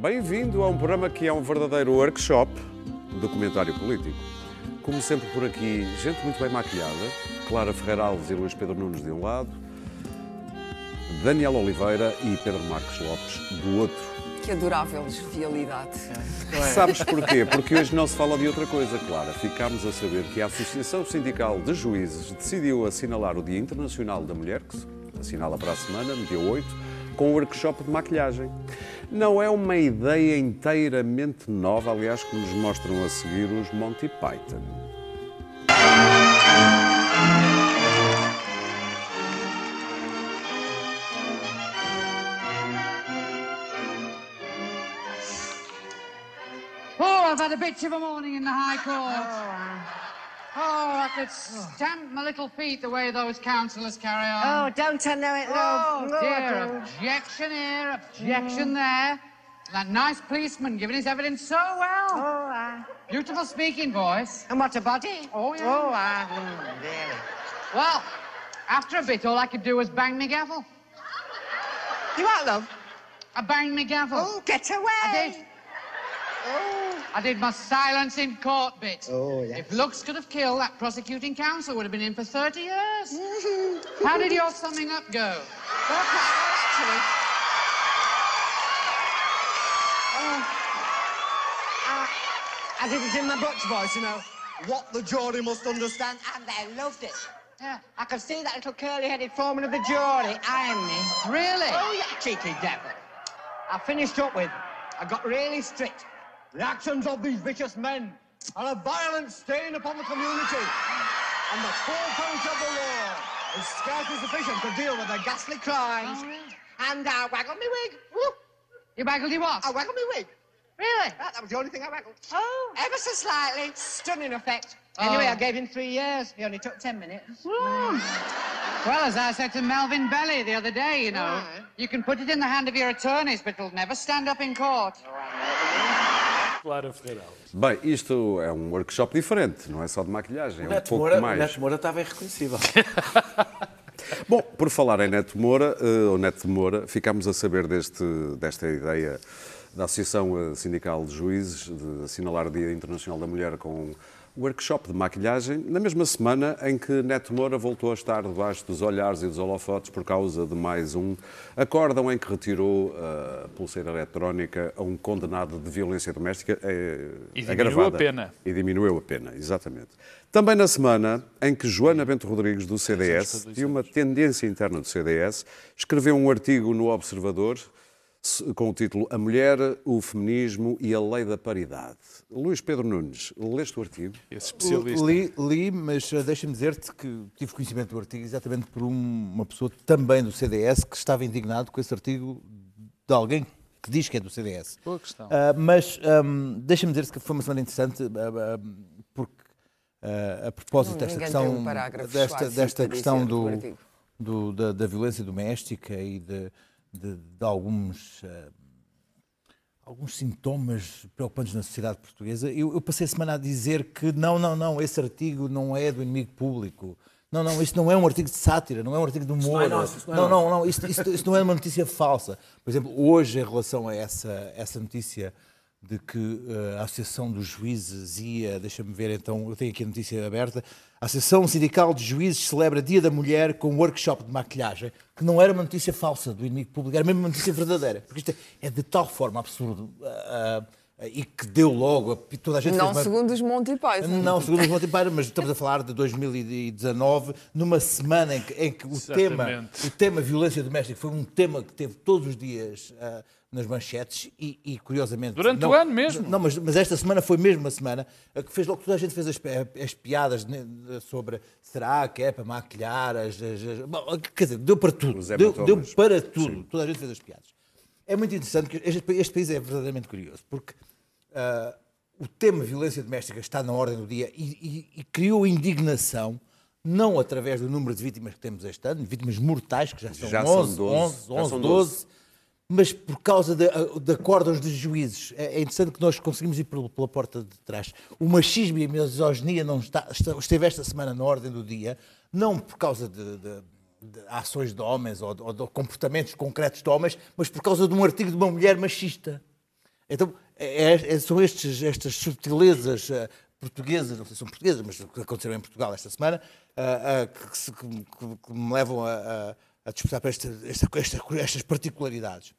bem-vindo a um programa que é um verdadeiro workshop de documentário político. Como sempre por aqui, gente muito bem maquilhada, Clara Ferreira Alves e Luís Pedro Nunes de um lado, Daniel Oliveira e Pedro Marcos Lopes do outro. Que adorável jovialidade. Sabes porquê? Porque hoje não se fala de outra coisa, Clara. Ficámos a saber que a Associação Sindical de Juízes decidiu assinalar o Dia Internacional da Mulher, que se assinala para a semana, no dia 8, com um workshop de maquilhagem. Não é uma ideia inteiramente nova, aliás, que nos mostram a seguir os Monty Python. Oh, I've had a bitch of a morning in the High Court. Oh, Oh, I could stamp my little feet the way those councillors carry on. Oh, don't I know it, Oh, love? dear, objection here, objection mm. there. That nice policeman giving his evidence so well. Oh, I... Beautiful speaking voice. And what a body. Oh, yeah. Oh, I... Mm, really. Well, after a bit, all I could do was bang my gavel. You what, love? I banged my gavel. Oh, get away. I did. Oh. I did my silence in court bit. Oh, yes. If looks could have killed, that prosecuting counsel would have been in for 30 years. How did your summing up go? Well, quite actually. Oh. I, I did it in my Butch voice, you know. What the jury must understand, and they loved it. Yeah. I could see that little curly-headed foreman of the jury eyeing me. Really? Oh, yeah, cheeky devil. I finished up with, I got really strict. The actions of these vicious men are a violent stain upon the community. And the full force of the law is scarcely sufficient to deal with their ghastly crimes. Oh, really? And uh, I waggled my wig. Woo! You baggled your what? I waggled my wig. Really? That, that was the only thing I waggled. Oh. Ever so slightly. Stunning effect. Oh. Anyway, I gave him three years. He only took ten minutes. Well, as I said to Melvin Belly the other day, you know, Right. you can put it in the hand of your attorneys, but it'll never stand up in court. Oh, Clara Ferreira Alves. Bem, isto é um workshop diferente, não é só de maquilhagem, é um Neto pouco Moura, o mais. Neto Moura estava irreconhecível. Bom, por falar em Neto Moura, ou Neto Moura, ficámos a saber deste, desta ideia da Associação eh, Sindical de Juízes de assinalar o Dia Internacional da Mulher com workshop de maquilhagem, na mesma semana em que Neto Moura voltou a estar debaixo dos olhares e dos holofotes por causa de mais um acórdão em que retirou a pulseira eletrónica a um condenado de violência doméstica eh, E diminuiu agravada. a pena. E diminuiu a pena, exatamente. Também na semana em que Joana Bento Rodrigues, do CDS, e uma tendência interna do CDS, escreveu um artigo no Observador se- com o título A Mulher, o Feminismo e a Lei da Paridade. Luís Pedro Nunes, leste o artigo? Esse especialista. Li, li, mas eh, deixa-me dizer-te que tive conhecimento do artigo exatamente por um- uma pessoa também do CDS que estava indignado com esse artigo de alguém que diz que é do CDS. Boa questão. Ah, mas ahm, deixa-me dizer-te que foi uma semana interessante ah, ah, porque a propósito Não, desta questão um parágrafo desta, desta questão do do- da, da violência doméstica e de, de- de alguns ah, alguns sintomas preocupantes na sociedade portuguesa. Eu, eu passei a semana a dizer que não, não, não, esse artigo não é do inimigo público. Não, não, isto não é um artigo de sátira, não é um artigo de humor. não é nosso, não é não, não, não, isto, isto- isto não é uma notícia falsa. Por exemplo, hoje, em relação a essa, essa notícia de que eh, a Associação dos Juízes ia, deixa-me ver então, eu tenho aqui a notícia aberta, a Associação Sindical de Juízes celebra Dia da Mulher com um workshop de maquilhagem, que não era uma notícia falsa do inimigo público, era mesmo uma notícia verdadeira. Porque isto é, é de tal forma absurdo ah, ah, e que deu logo, a, toda a gente Não uma- segundo os Monty Python. não, segundo os Monty Python, mas estamos a falar de 2019, numa semana em que, em que o, tema, o tema violência doméstica foi um tema que teve todos os dias ah, nas manchetes e, e, curiosamente... Durante não- o ano mesmo. Não, mas, mas esta semana foi mesmo uma semana que fez logo, toda a gente fez as, as piadas né, sobre será que é para maquilhar as... as- as- Bom, quer dizer, deu para tudo, deu, deu para tudo, toda a gente fez as piadas. É muito interessante, que este, este país é verdadeiramente curioso, porque ah, o tema violência doméstica está na ordem do dia e, e- e criou indignação, não através do número de vítimas que temos este ano, vítimas mortais, que já são Já são 11, 12, 11, já 11, são 12, mas por causa de, de acórdãos de juízes. É, é interessante que nós conseguimos ir pela, porta de trás. O machismo e a misoginia não está, esteve esta semana na ordem do dia, não por causa de, de- de ações de homens ou de, ou de comportamentos concretos de homens, mas por causa de um artigo de uma mulher machista. Então, é- é- são estes, estas subtilezas eh, portuguesas, não sei se são portuguesas, mas que aconteceram em Portugal esta semana, ah, ah, que, se- que- que- que me levam a, a, a disputar para esta, esta, esta- estas particularidades.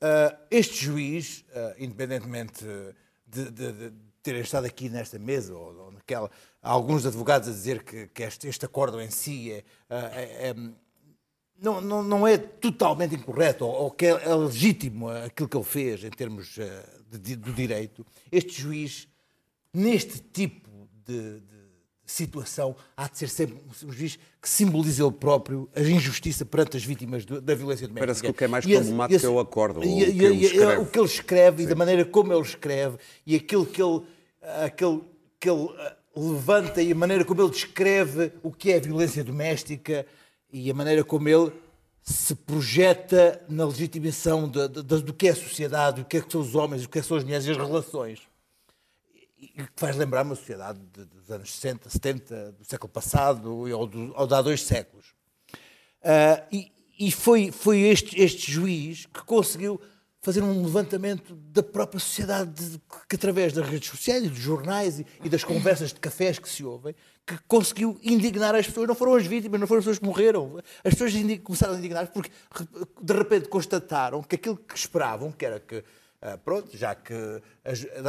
Uh, este juiz, uh, independentemente de, de- de terem estado aqui nesta mesa ou, ou naquela, há alguns advogados a dizer que, que este, este acordo em si é, uh, é- é- não, não, não é totalmente incorreto ou, ou que é, é legítimo aquilo que ele fez em termos uh, de, de- do direito. Este juiz, neste tipo de, de situação, há de ser sempre um juiz que simboliza ele próprio a injustiça perante as vítimas do- da violência doméstica. Parece que o que é mais E problemático esse- é o acordo, e- o que ele escreve. o que ele escreve e da maneira como ele escreve e aquilo que ele, aquele, que ele ah, levanta e a maneira como ele descreve o que é a violência doméstica e a maneira como ele se projeta na legitimação de- de- de- do que é a sociedade, o que é que são os homens, o que é que são as mulheres e as relações. E que faz lembrar uma sociedade de- dos anos 60, 70, do século passado ou, do, ou de há dois séculos. Ah, e e foi, foi este, este juiz que conseguiu fazer um levantamento da própria sociedade, de- que através das redes sociais dos jornais e, e das conversas de cafés que se ouvem, que conseguiu indignar as pessoas. Não foram as vítimas, não foram as pessoas que morreram. As pessoas começaram a indignar porque de repente constataram que aquilo que esperavam, que era que pronto, já que,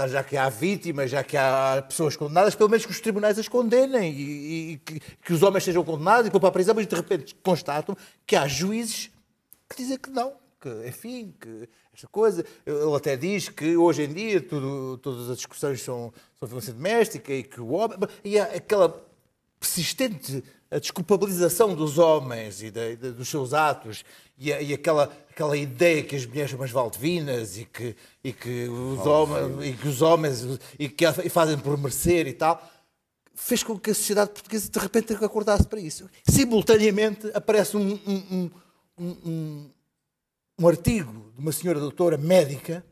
já que há vítimas, já que há pessoas condenadas, pelo menos que os tribunais as condenem e, e que, que os homens sejam condenados e vão para a prisão, mas de repente constatam que há juízes que dizem que não, que enfim, que esta coisa. Ele até diz que hoje em dia tudo, todas as discussões são, são violência doméstica e que o homem. E há aquela persistente a desculpabilização dos homens e, da- e da- dos seus atos e, a- e aquela, aquela ideia que as mulheres são umas valdivinas e que, e que os homens e que os homens e que e fazem por merecer e tal fez com que a sociedade portuguesa de repente acordasse para isso. Simultaneamente aparece um, um, um, um, um- artigo de uma senhora doutora médica,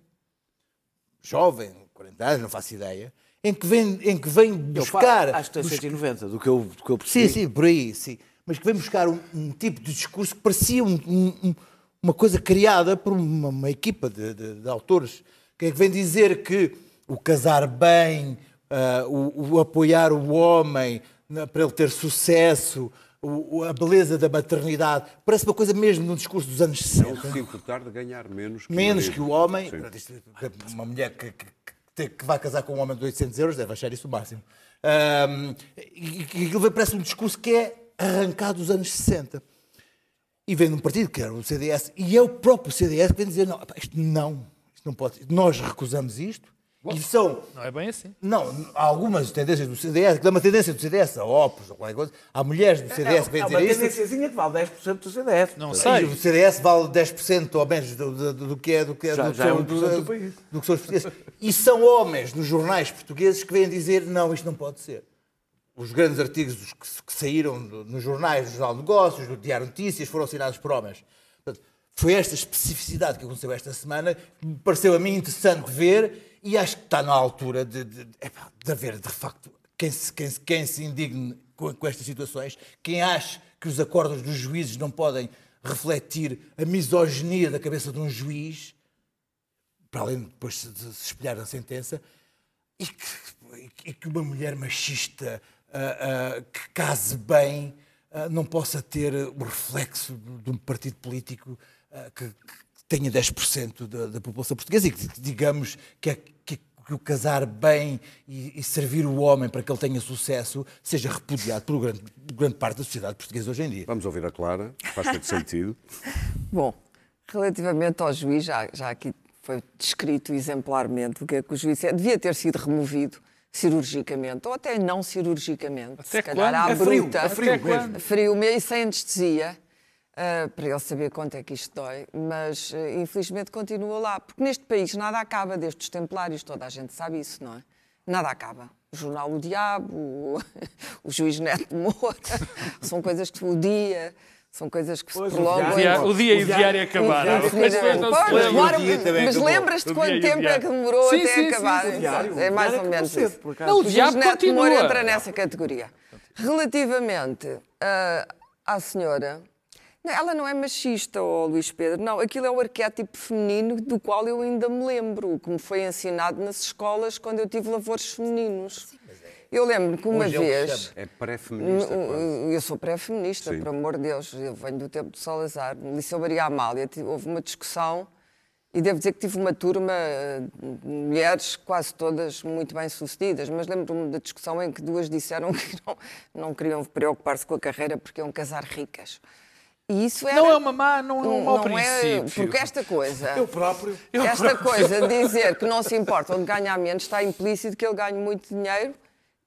jovem, 40 anos, não faço ideia, em que vem, em que vem buscar. Acho que tem bus- 190, do que eu, do que eu percebi. Sim, sim, por aí, sim. Mas que vem buscar um, um tipo de discurso que parecia um- um- uma coisa criada por uma, uma equipa de, de- de autores, que é que vem dizer que o casar bem, ah, o, o apoiar o homem na- para ele ter sucesso, o- a beleza da maternidade, parece uma coisa mesmo num discurso dos anos 60 Se importar de ganhar menos que menos que o homem. Sim. Exemplo, Uma mulher que, que- que vai casar com um homem de 800 euros deve achar isso o máximo. E e aquilo parece um discurso que é arrancado dos anos 60. E vem de um partido que era o CDS, e é o próprio CDS que vem dizer: não, isto não, isto não pode, nós recusamos isto. E são Não é bem assim. não, há algumas tendências do CDS, que é uma tendência do CDS, a Opus, ou qualquer coisa. Há mulheres do CDS que vêm é dizer uma isso. tendênciazinha que vale 10% do CDF. Não sei. o CDS vale 10% ou menos do, do, do que é do que é, Já- do que já é são- 1% do do- do que são os portugueses. E são homens nos jornais portugueses que vêm dizer não, isto não pode ser. Os grandes artigos que, que saíram do- nos jornais, do Jornal de Negócios, do Diário Notícias, foram assinados por homens. Portanto, foi esta especificidade que aconteceu esta semana que me pareceu a mim interessante ver e acho que está na altura de, de, de, de haver, de facto, quem se, quem, quem se indigne com, com estas situações, quem acha que os acordos dos juízes não podem refletir a misoginia da cabeça de um juiz, para além de depois de se espelhar na sentença, e que, e que uma mulher machista ah, que case bem ah, não possa ter o reflexo de um partido político que, que tenha 10% da, da população portuguesa e que digamos que, é- que- que o casar bem e, e servir o homem para que ele tenha sucesso seja repudiado por grande, grande parte da sociedade portuguesa hoje em dia. Vamos ouvir a Clara, faz todo sentido. Bom, relativamente ao juiz, já, já aqui foi descrito exemplarmente o que é que o juiz é. Devia ter sido removido cirurgicamente, ou até não cirurgicamente. Até se calhar quando? à É frio, bruta. é frio mesmo. Frio mesmo, e sem anestesia. ah, para ele saber quanto é que isto dói, mas ah, infelizmente continua lá, porque neste país nada acaba, desde os templários, toda a gente sabe isso, não é? Nada acaba. O jornal O Diabo, o, o juiz Neto Moura, são coisas que o dia, são coisas que se prolongam. O dia, o dia e o diário acabaram. As pessoas não se Pois, lembram. demora- O dia também mas lembras-te quanto tempo é que demorou Sim, até sim, sim, acabar? sim, diário. é O mais ou menos cedo, isso. Não, o diabo continua. Entra nessa categoria. Relativamente ah, à senhora, Ela não é machista, oh, Luís Pedro. Não, aquilo é o arquétipo feminino do qual eu ainda me lembro, o que me foi ensinado nas escolas quando eu tive lavores femininos. Eu lembro que uma Hoje é vez. chama. É pré-feminista, quase. Eu sou pré-feminista, por amor de Deus. Eu venho do tempo de Salazar. No Liceu Maria Amália houve uma discussão e devo dizer que tive uma turma eh, de mulheres quase todas muito bem sucedidas, mas lembro-me da discussão em que duas disseram que não, não queriam preocupar-se com a carreira porque iam casar ricas. E isso era, Não é uma má, não é um mau não é- princípio. porque esta coisa. Eu próprio. Esta coisa de dizer que não se importam de ganhar menos está implícito que ele ganhe muito dinheiro,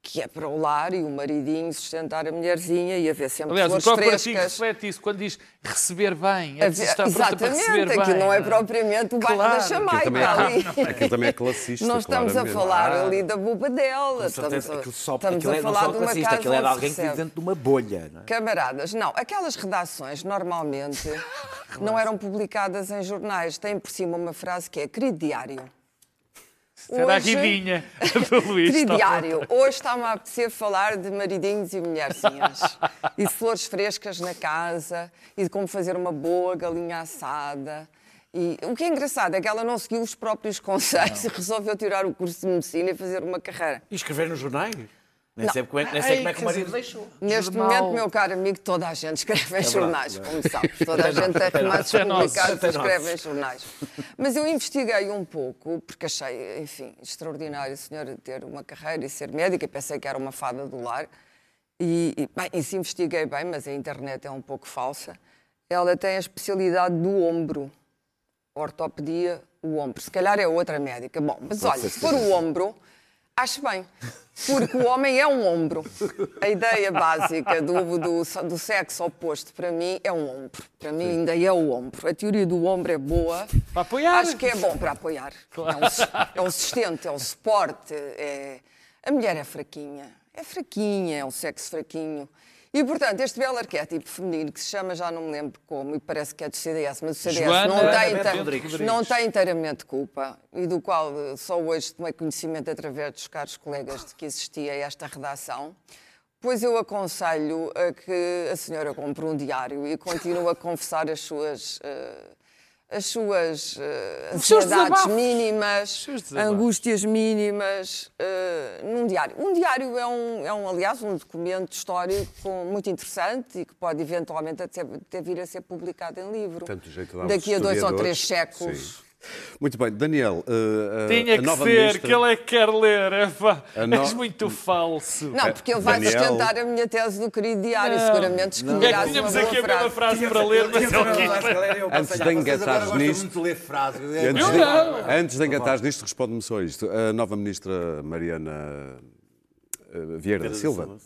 que é para o lar e o maridinho sustentar a mulherzinha e haver sempre Aliás, o flores próprio artigo frescas. reflete isso quando diz receber bem. É preciso estar pronta para receber Exatamente, bem. aquilo não é é? propriamente o bairro Claro. da Aquilo Jamaica também, ali. é, aquilo também é classista, Não estamos a claramente. falar Ah. ali da buba dela. Com Estamos certeza, a, aquilo só, estamos aquilo a é não falar só de uma classista, casa aquilo é de alguém que vive dentro de uma bolha. Não é? Camaradas, não, aquelas redações normalmente não eram publicadas em jornais. Tem por cima uma frase que é querido diário. Será Hoje- a guidinha do Luís. Querido tá? diário, hoje está-me a apetecer falar de maridinhos e mulherzinhas. e de flores frescas na casa, e de como fazer uma boa galinha assada. E o que é engraçado é que ela não seguiu os próprios conselhos e resolveu tirar o curso de medicina e fazer uma carreira. E escrever nos jornais? Nem Não. sei como é, nem sei Ai, como, é que o marido deixou. Neste Jornal. momento, meu caro amigo, toda a gente escreve em jornais, como sabes. Toda a gente tem nós, publicados e escreve em jornais. Mas eu investiguei um pouco, porque achei, enfim, extraordinário a senhora ter uma carreira e ser médica. Pensei que era uma fada do lar. E, e, bem, isso investiguei bem, mas a internet é um pouco falsa. Ela tem a especialidade do ombro. Ortopedia, o ombro. Se calhar é outra médica. Bom, mas olha, se for o ombro, acho bem. Porque o homem é um ombro. A ideia básica do, do, do sexo oposto, para mim, é um ombro. Para mim, ainda é o ombro. A teoria do ombro é boa. Para apoiar. Acho que é bom para apoiar. É, um, é um sustento, é um suporte. É... A mulher é fraquinha. É fraquinha, é um sexo fraquinho. E, portanto, este belo arquétipo feminino, que se chama, já não me lembro como, e parece que é do CDS, mas o CDS Joana não, tem, não tem inteiramente culpa, e do qual eh, só hoje tomei conhecimento através dos caros colegas de que existia esta redação, pois eu aconselho a que a senhora compre um diário e continue a confessar as suas. eh, as suas seus ansiedades mínimas, angústias mínimas, eh, num diário. Um diário é, um, é um, aliás, um documento histórico muito interessante e que pode eventualmente até, até vir a ser publicado em livro. Tanto jeito Daqui a dois ou três séculos. Sim. Muito bem, Daniel, eh, a- Tinha a que nova ser, ministra... que ele é que quer ler. É, pá, no- És muito falso. Não, porque ele vai Daniel- sustentar a minha tese do querido diário, Não. seguramente É escolherás que tínhamos aqui a mesma frase. para ler, mas ele quis. Antes de engatares nisto- muito de. Antes Eu de, não. antes de engatares nisto, responde-me só isto. A nova ministra Mariana eh, Vieira da Silva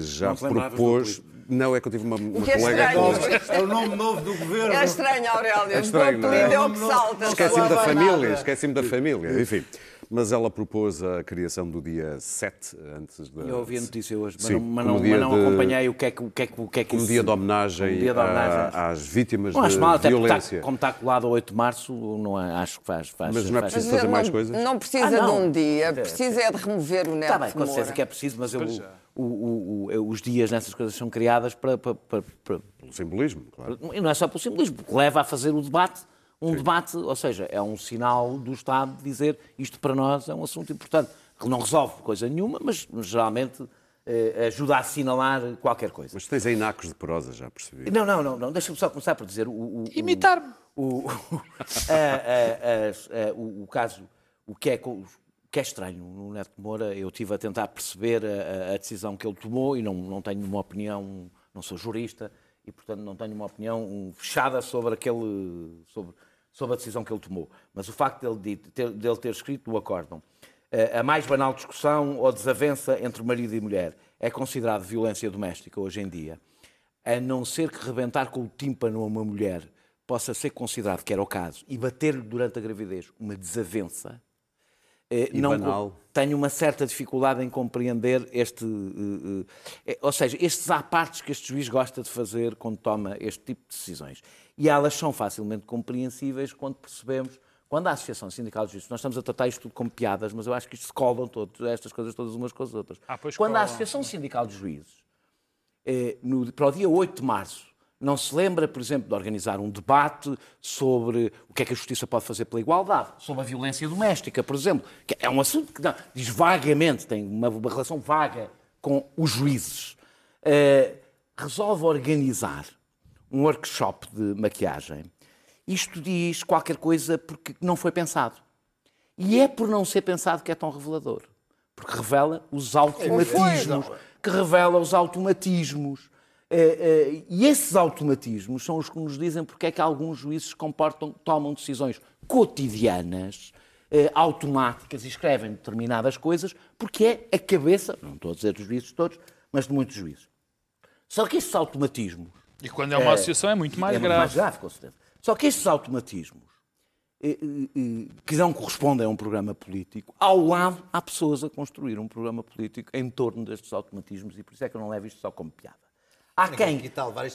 já Não propôs. Não, é que eu tive uma, uma que é colega. estranho. É o nome novo do governo. É estranho, Aurélio. estranho, o não é? apelido é o que salta. Esqueci-me da família, esqueci-me da família, enfim. Mas ela propôs a criação do dia 7, antes da. Eu ouvi a notícia hoje, mas Sim, não, mas não, mas não de- acompanhei o que é que, o que, é que, o que, é que Como isso- dia de homenagem, Um dia de homenagem. a- às vítimas Não acho de mal, até violência. está, como está colado a 8 de março, não é- acho que faz. faz Mas não é faz preciso sentido. fazer mais não, coisas? Não precisa Ah, não. de um dia, precisa é de remover o neto Está bem, com certeza que é preciso, mas eu, o, o- o- os dias nessas coisas são criadas para, para- para- para- Pelo simbolismo, claro. E não é só pelo simbolismo, porque leva a fazer o debate, um debate, ou seja, é um sinal do Estado de dizer isto para nós é um assunto importante, que não resolve coisa nenhuma, mas geralmente eh, ajuda a assinalar qualquer coisa. Mas tens aí nacos de prosa, já percebi. Não, não, não, não. deixa-me só começar por dizer o, o- o- Imitar-me. o, o, a- a- as- a- o- o caso, o que, é, que é estranho no Neto Moura, eu estive a tentar perceber a, a- decisão que ele tomou e não, não tenho uma opinião, não sou jurista e, portanto, não tenho uma opinião fechada sobre, aquele, sobre, sobre a decisão que ele tomou. Mas o facto dele, ter, dele ter escrito no acórdão eh, a mais banal discussão ou desavença entre marido e mulher é considerado violência doméstica hoje em dia a não ser que rebentar com o tímpano a uma mulher possa ser considerado, que era o caso, e bater-lhe durante a gravidez uma desavença, eh, E não banal. tenho uma certa dificuldade em compreender este. eh, eh, ou seja, estes partes que este juiz gosta de fazer quando toma este tipo de decisões. E elas são facilmente compreensíveis quando percebemos. Quando a Associação Sindical de Juízes, nós estamos a tratar isto tudo como piadas, mas eu acho que isto se colam todos, estas coisas todas umas com as outras. Ah, pois quando a colam. Associação Sindical de Juízes eh, no- para o dia 8 de março, Não se lembra, por exemplo, de organizar um debate sobre o que é que a justiça pode fazer pela igualdade, sobre a violência doméstica, por exemplo, que é um assunto que não, diz vagamente, tem uma, relação vaga com os juízes. Eh, resolve organizar um workshop de maquiagem. Isto diz qualquer coisa porque não foi pensado. E é por não ser pensado que é tão revelador. Porque revela os automatismos. Que revela os automatismos. Eh, eh, e esses automatismos são os que nos dizem porque é que alguns juízes comportam, tomam decisões cotidianas, eh, automáticas e escrevem determinadas coisas, porque é a cabeça, não estou a dizer dos juízes todos, mas de muitos juízes. Só que estes automatismos E quando é uma associação é muito mais é grave. mais grave, com certeza. Só que estes automatismos que não correspondem a um programa político, ao lado há pessoas a construir um programa político em torno destes automatismos e por isso é que eu não levo isto só como piada. Há quem.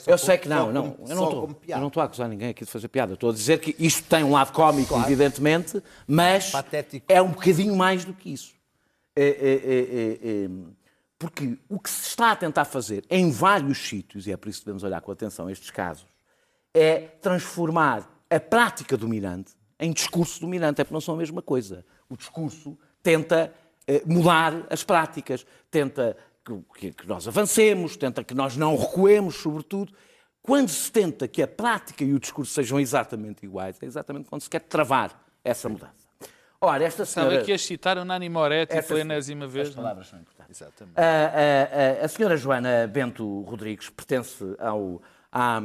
Eu sei que não, não, eu não estou. Eu não estou a acusar ninguém aqui de fazer piada. Estou a dizer que isto tem um lado cómico, evidentemente, mas Patético. é um bocadinho mais do que isso. É, é, é, é, é, porque o que se está a tentar fazer em vários sítios, e é por isso que devemos olhar com atenção estes casos, é transformar a prática dominante em discurso dominante. É porque não são a mesma coisa. O discurso tenta eh, mudar as práticas, tenta que, que nós avancemos, tenta que nós não recuemos, sobretudo. Quando se tenta que a prática e o discurso sejam exatamente iguais, é exatamente quando se quer travar essa mudança. Ora, esta Estava senhora... aqui a citar o Nani Moretti pela enésima vez. As não é? palavras são importantes. Exatamente. A, a- a- a senhora Joana Bento Rodrigues pertence ao, à,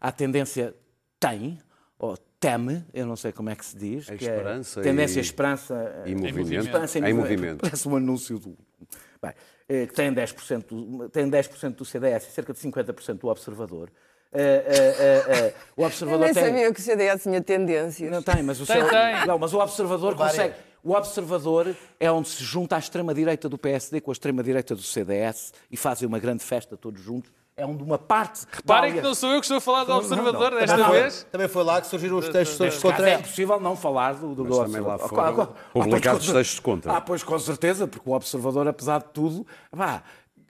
à tendência tem, ou teme, eu não sei como é que se diz. A que é esperança Tendência, e- esperança... E movimento. Esperança Em movimento. Parece um anúncio do... Bem, que tem 10%, do- tem 10 do CDS e cerca de 50% do Observador. Eh, eh, eh, eh, o Eu Observador nem tem... sabia que o CDS tinha tendências. Não tem, mas o, Tem, seu- tem. Não, mas o observador Várias. consegue. O observador é onde se junta a extrema-direita do PSD com a extrema-direita do CDS e fazem uma grande festa todos juntos. É onde uma parte. Reparem que não sou eu que estou a falar do Observador desta Também foi- vez. Também foi lá que surgiram os textos caso contra é impossível não falar do, do Mas também lá Observador. foram Ah, pois, publicados com- textos contra. Ah, pois com certeza, porque o Observador, apesar de tudo, vá,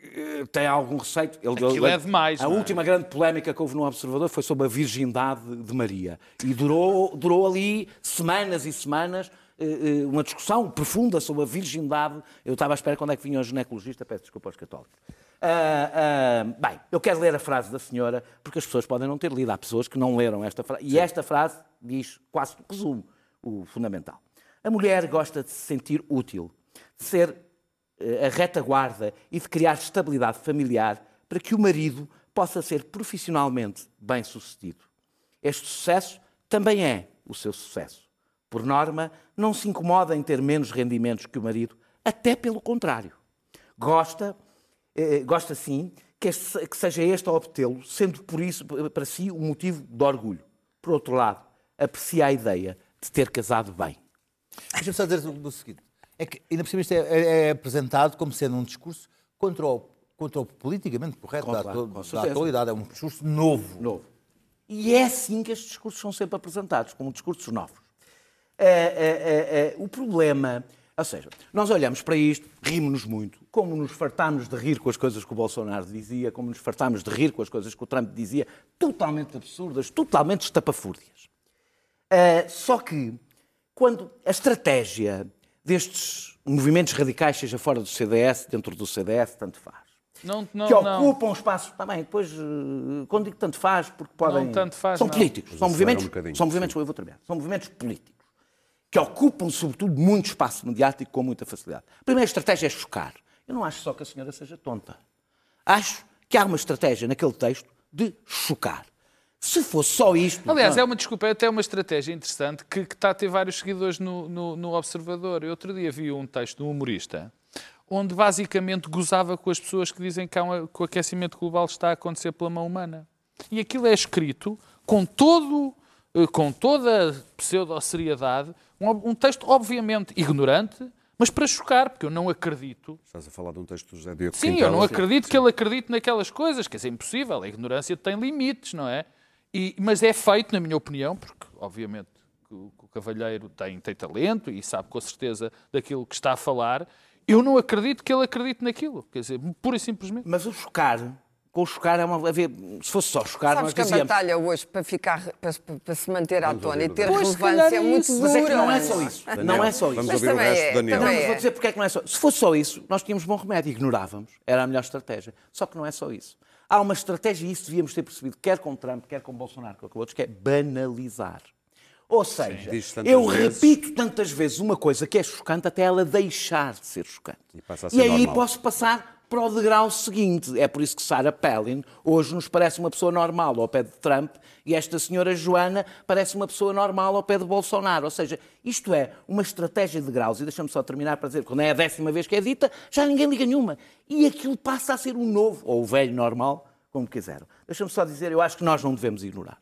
eh, tem algum receito. Ele- Aquilo ele- é demais, A não é? última grande polémica que houve no Observador foi sobre a virgindade de Maria. E durou, durou ali semanas e semanas uma discussão profunda sobre a virgindade. Eu estava à espera quando é que vinha o ginecologista, peço desculpa aos católicos. Ah, ah, bem, eu quero ler a frase da senhora, porque as pessoas podem não ter lido. Há pessoas que não leram esta frase. E esta frase diz, quase resume o fundamental. A mulher gosta de se sentir útil, de ser eh, a retaguarda e de criar estabilidade familiar para que o marido possa ser profissionalmente bem-sucedido. Este sucesso também é o seu sucesso. Por norma, não se incomoda em ter menos rendimentos que o marido, até pelo contrário. Gosta, eh, gosta sim, que, este- que seja este a obtê-lo, sendo por isso para si um motivo de orgulho. Por outro lado, aprecia a ideia de ter casado bem. Deixa-me só dizer o, seguinte: é que ainda por cima isto é, é- é apresentado como sendo um discurso contra o, contra o politicamente correto da, Claro, da certeza. atualidade. É um discurso novo. novo. E é assim que estes discursos são sempre apresentados, como discursos novos. É, é, é, é, o problema, ou seja, nós olhamos para isto, rimos-nos muito, como nos fartámos de rir com as coisas que o Bolsonaro dizia, como nos fartámos de rir com as coisas que o Trump dizia, totalmente absurdas, totalmente estapafúrdias. Uh, só que, quando a estratégia destes movimentos radicais, seja fora do CDS, dentro do CDS, tanto faz, Não, não, que não. ocupam espaços, está bem, depois, uh, quando digo tanto faz, porque podem... Não, tanto faz, são não. políticos, são movimentos, um são movimentos, eu vou terminar, são movimentos políticos, que ocupam, sobretudo, muito espaço mediático com muita facilidade. A primeira estratégia é chocar. Eu não acho só que a senhora seja tonta. Acho que há uma estratégia naquele texto de chocar. Se fosse só isto... Aliás, não. é uma desculpa, é até uma estratégia interessante que, que está a ter vários seguidores no, no, no Observador. Eu outro dia vi um texto de um humorista onde basicamente gozava com as pessoas que dizem que, um- que o aquecimento global está a acontecer pela mão humana. E aquilo é escrito com todo eh, com toda a pseudo-seriedade, um, um texto obviamente ignorante, mas para chocar, porque eu não acredito Estás a falar de um texto do José Diogo Sim, Quintela. eu não acredito que ele acredite naquelas coisas, quer dizer, é impossível. A ignorância tem limites, não é? E- mas é feito, na minha opinião, porque obviamente que o, que o cavalheiro tem, tem talento e sabe com certeza daquilo que está a falar. Eu não acredito que ele acredite naquilo, quer dizer, pura e simplesmente. Mas o chocar com chocar é uma. Havia, se fosse só chocar, Sabes nós que a dizíamos. batalha hoje, para, ficar, para, para se manter à tona e ter Pois, relevância, é é muito isso. dura. Mas é que não é só isso. não é só isso. Vamos Mas ouvir o resto é, Daniel. Não, mas é. vou dizer porque é que não é só. Se fosse só isso, nós tínhamos bom remédio, ignorávamos. Era a melhor estratégia. Só que não é só isso. Há uma estratégia, e isso devíamos ter percebido, quer com Trump, quer com Bolsonaro, quer com outros, que é banalizar. Ou seja, tantas eu vezes. repito tantas vezes uma coisa que é chocante até ela deixar de ser chocante. E passa a ser aí normal. posso passar para o degrau seguinte. É por isso que Sarah Palin hoje nos parece uma pessoa normal ao pé de Trump e esta senhora Joana parece uma pessoa normal ao pé de Bolsonaro. Ou seja, isto é uma estratégia de graus. E deixa-me só terminar para dizer, quando é a décima vez que é dita, já ninguém liga nenhuma. E aquilo passa a ser o novo, ou o velho normal, como quiseram. Deixa-me só dizer, eu acho que nós não devemos ignorar.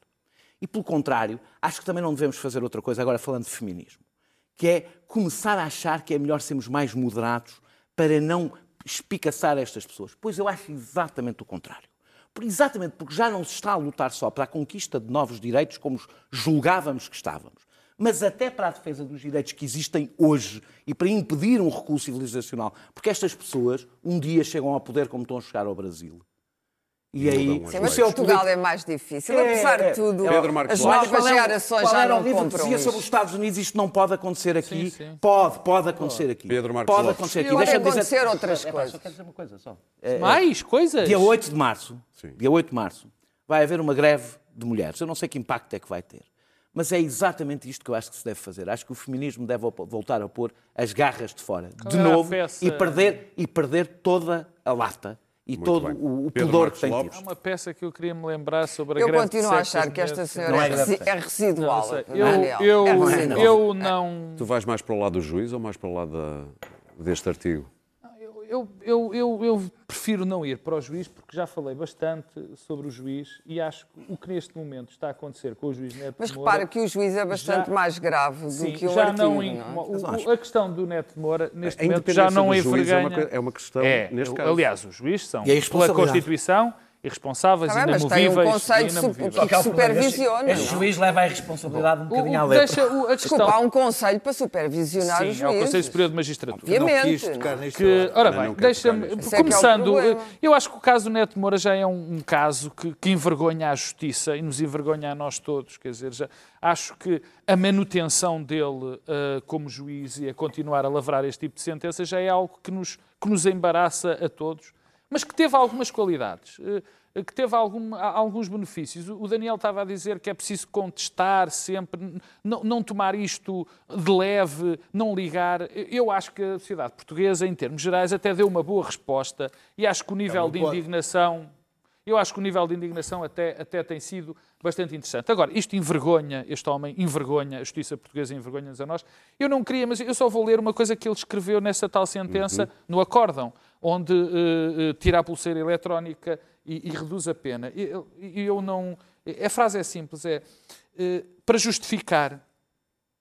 E pelo contrário, acho que também não devemos fazer outra coisa, agora falando de feminismo, que é começar a achar que é melhor sermos mais moderados para não espicaçar estas pessoas. Pois eu acho exatamente o contrário. Por, exatamente porque já não se está a lutar só para a conquista de novos direitos como julgávamos que estávamos, mas até para a defesa dos direitos que existem hoje e para impedir um recuo civilizacional. Porque estas pessoas um dia chegam ao poder como estão a chegar ao Brasil. E aí, Sim, o mas seu Portugal é mais difícil. É, Apesar é. de tudo, Pedro Marcos as novas Qual é gerações qual já não livro compram dizia sobre os. Estados Unidos, isto não pode acontecer aqui. Sim, sim. Pode, pode acontecer aqui. Pedro Marcos pode acontecer aqui. E pode Deixa-me acontecer outras É, coisas. Só quero dizer uma coisa só. É, Mais coisas? Dia 8 de março, dia 8 de março, vai haver uma greve de mulheres. Eu não sei que impacto é que vai ter. Mas é exatamente isto que eu acho que se deve fazer. Acho que o feminismo deve voltar a pôr as garras de fora, de é novo, e, perder, e perder toda a lata e Muito todo bem. o, o pudor que tem Lopes. Há tido. uma peça que eu queria me lembrar sobre a Eu greve continuo de a achar que esta senhora Não é, é resi- é residual. Não. Eu, É eu, residual. eu não. Tu vais mais para o lado do juiz ou mais para o lado da- deste artigo? Eu, eu, eu, eu prefiro não ir para o juiz porque já falei bastante sobre o juiz e acho que o que neste momento está a acontecer com o juiz Neto Mas de Moura... repara que o juiz é bastante Já- mais grave do Sim, que o já artigo. não, não é? o- a questão do Neto de Moura neste A momento já não do juiz é uma, é uma questão, É, neste eu- caso. aliás, os juízes são, E pela? Constituição, irresponsáveis, Tá bem, mas tem um inamovíveis. conselho e de inamovíveis. su- que supervisiona. Este juiz leva a responsabilidade um bocadinho à letra. deixa o- a Desculpa, questão- há um conselho para supervisionar os Sim, é o juízes. Conselho Superior de Magistratura. Não Obviamente. quis tocar não. nisto Que, ora bem, deixa-me. é que é Começando, problema. eu acho que o caso do Neto Moura já é um, um caso que, que envergonha a justiça e nos envergonha a nós todos. Quer dizer, já, acho que a manutenção dele ah, como juiz e a continuar a lavrar este tipo de sentença já é algo que nos, que nos embaraça a todos, mas que teve algumas qualidades. eh, que teve algum- alguns benefícios. O Daniel estava a dizer que é preciso contestar sempre, não, não tomar isto de leve, não ligar. Eu acho que a sociedade portuguesa, em termos gerais, até deu uma boa resposta e acho que o nível de pode. indignação. Eu acho que o nível de indignação até, até tem sido bastante interessante. Agora, isto envergonha, este homem envergonha, a justiça portuguesa envergonha-nos a nós. Eu não queria, mas eu só vou ler uma coisa que ele escreveu nessa tal sentença no acórdão, onde eh, tira a pulseira eletrónica e, e reduz a pena. E eu, eu não... A frase é simples, é eh, para justificar